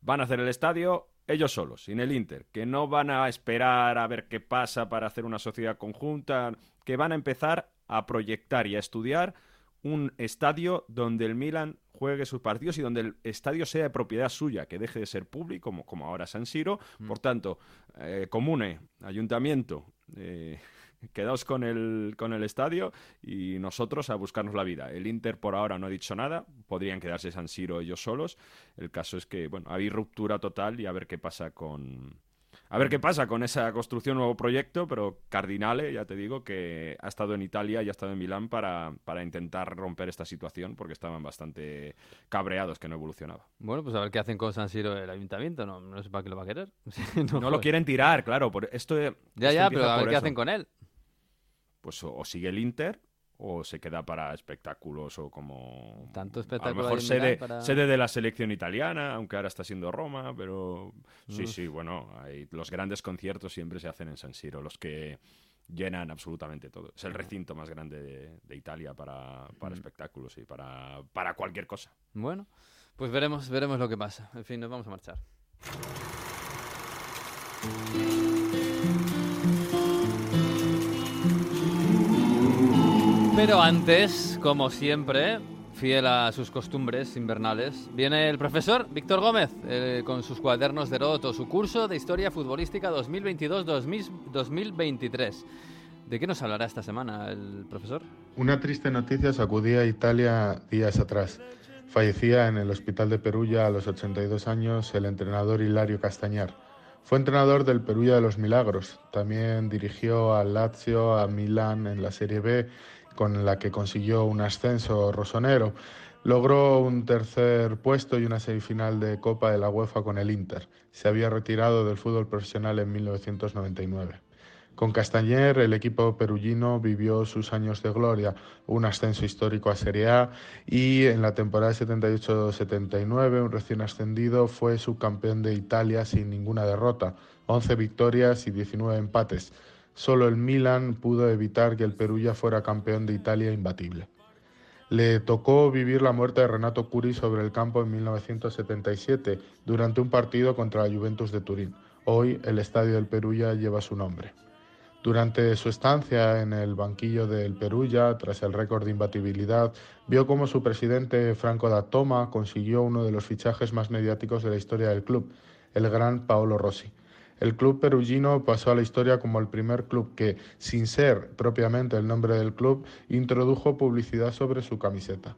van a hacer el estadio ellos solos, sin el Inter, que no van a esperar a ver qué pasa para hacer una sociedad conjunta, que van a empezar a proyectar y a estudiar un estadio donde el Milan juegue sus partidos y donde el estadio sea de propiedad suya, que deje de ser público, como, como ahora San Siro. Por tanto, eh, comune, ayuntamiento, eh, quedaos con el, con el estadio y nosotros a buscarnos la vida. El Inter por ahora no ha dicho nada, podrían quedarse San Siro ellos solos. El caso es que, bueno, hay ruptura total y a ver qué pasa con... A ver qué pasa con esa construcción, nuevo proyecto, pero Cardinale, ya te digo, que ha estado en Italia y ha estado en Milán para, para intentar romper esta situación porque estaban bastante cabreados que no evolucionaba. Bueno, pues a ver qué hacen con San Siro el ayuntamiento. No, no sé para qué lo va a querer. No, lo quieren tirar, claro. Por esto, Ya, esto ya, pero a ver qué eso. hacen con él. Pues o, o sigue el Inter o se queda para espectáculos o como... Tanto A espectáculo lo mejor sede, para- sede de la selección italiana, aunque ahora está siendo Roma, pero sí, Uf. sí, bueno, hay, los grandes conciertos siempre se hacen en San Siro, los que llenan absolutamente todo. Es el recinto más grande de, de Italia para, para Mm. espectáculos y para, para cualquier cosa. Bueno, pues veremos, veremos lo que pasa. En fin, nos vamos a marchar. Pero antes, como siempre, fiel a sus costumbres invernales, viene el profesor Víctor Gómez eh, con sus cuadernos de Heródoto, su curso de Historia Futbolística 2022-2023. ¿De qué nos hablará esta semana el profesor? Una triste noticia sacudía a Italia días atrás. Fallecía en el hospital de Perugia a los 82 años el entrenador Hilario Castañar. Fue entrenador del Perugia de los Milagros. También dirigió al Lazio, a Milán en la Serie B, con la que consiguió un ascenso rosonero. Logró un tercer puesto y una semifinal de Copa de la UEFA con el Inter. Se había retirado del fútbol profesional en 1999. Con Castañer, el equipo perugino vivió sus años de gloria, un ascenso histórico a Serie A y en la temporada 78-79 un recién ascendido fue subcampeón de Italia sin ninguna derrota, 11 victorias y 19 empates. Solo el Milan pudo evitar que el Perugia fuera campeón de Italia imbatible. Le tocó vivir la muerte de Renato Curi sobre el campo en 1977 durante un partido contra la Juventus de Turín. Hoy el estadio del Perugia lleva su nombre. Durante su estancia en el banquillo del Perugia, tras el récord de imbatibilidad, vio cómo su presidente Franco da Toma consiguió uno de los fichajes más mediáticos de la historia del club, el gran Paolo Rossi. El club perugino pasó a la historia como el primer club que, sin ser propiamente el nombre del club, introdujo publicidad sobre su camiseta.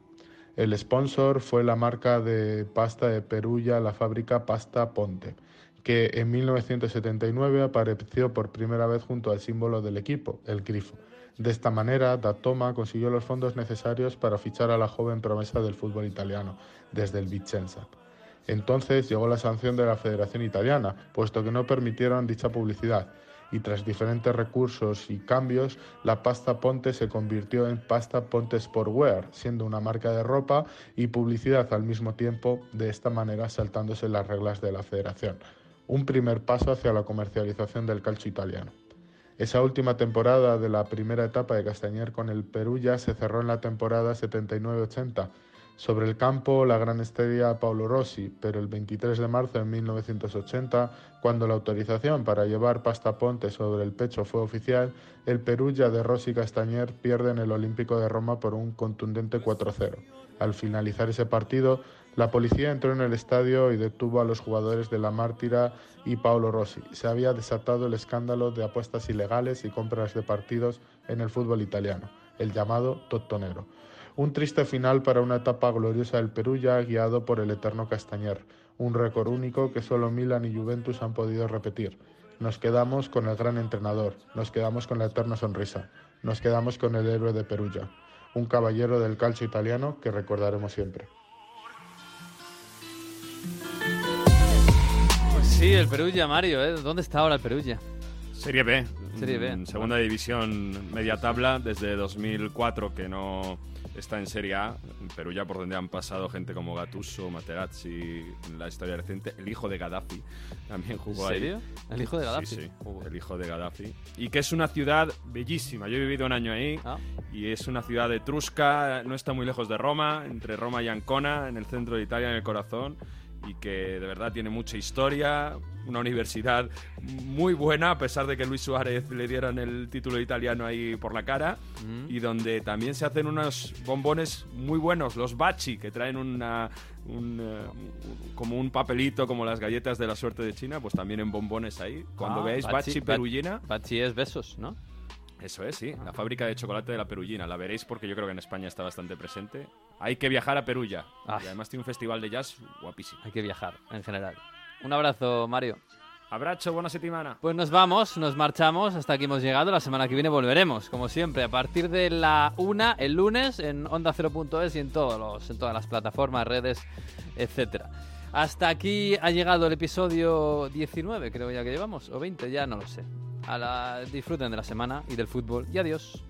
El sponsor fue la marca de pasta de Perugia, la fábrica Pasta Ponte, que en 1979 apareció por primera vez junto al símbolo del equipo, el grifo. De esta manera, Da Toma consiguió los fondos necesarios para fichar a la joven promesa del fútbol italiano, desde el Vicenza. Entonces llegó la sanción de la Federación Italiana, puesto que no permitieron dicha publicidad, y tras diferentes recursos y cambios, la pasta Ponte se convirtió en pasta Ponte Sportwear, siendo una marca de ropa y publicidad al mismo tiempo, de esta manera saltándose las reglas de la Federación. Un primer paso hacia la comercialización del calcio italiano. Esa última temporada de la primera etapa de Castañer con el Perugia se cerró en la temporada 79-80. Sobre el campo, la gran estrella Paolo Rossi, pero el 23 de marzo de 1980, cuando la autorización para llevar pasta ponte sobre el pecho fue oficial, el Perugia de Rossi Castañer pierde en el Olímpico de Roma por un contundente 4-0. Al finalizar ese partido, la policía entró en el estadio y detuvo a los jugadores de la Mártira y Paolo Rossi. Se había desatado el escándalo de apuestas ilegales y compras de partidos en el fútbol italiano, el llamado Tottonero. Un triste final para una etapa gloriosa del Perú ya guiado por el eterno Castañer, un récord único que solo Milan y Juventus han podido repetir. Nos quedamos con el gran entrenador, nos quedamos con la eterna sonrisa, nos quedamos con el héroe de Perugia, un caballero del calcio italiano que recordaremos siempre. Pues sí, el Perugia, Mario, ¿eh? ¿Dónde está ahora el Perugia? Serie B. Serie B. Mm, Segunda división media tabla desde 2004 que no está en Serie A. Perú ya por donde han pasado gente como Gattuso, Materazzi, en la historia reciente. El hijo de Gaddafi también jugó ¿En serio? ahí. ¿El hijo de Gaddafi? Sí, sí, el hijo de Gaddafi. Y que es una ciudad bellísima. Yo he vivido un año ahí Ah. y es una ciudad etrusca, no está muy lejos de Roma, entre Roma y Ancona, en el centro de Italia, en el corazón y que de verdad tiene mucha historia, una universidad muy buena, a pesar de que Luis Suárez le dieran el título italiano ahí por la cara, Mm. y donde también se hacen unos bombones muy buenos, los bachi, que traen una, un, un- como un papelito, como las galletas de la suerte de China, pues también en bombones ahí. Cuando Ah, veáis bachi, Ba- perullina... Bachi es besos, ¿no? Eso es, sí, la fábrica de chocolate de la Perullina. La veréis porque yo creo que en España está bastante presente. Hay que viajar a Perulla. Ah. Y además tiene un festival de jazz guapísimo. Hay que viajar, en general. Un abrazo, Mario. Abrazo, buena semana. Pues nos vamos, nos marchamos, hasta aquí hemos llegado. La semana que viene volveremos, como siempre, a partir de la una, el lunes, en onda 0.es y en, todos los, en todas las plataformas, redes, etcétera. Hasta aquí ha llegado el episodio 19, creo ya que llevamos, o 20, ya no lo sé. A la, disfruten de la semana y del fútbol y adiós.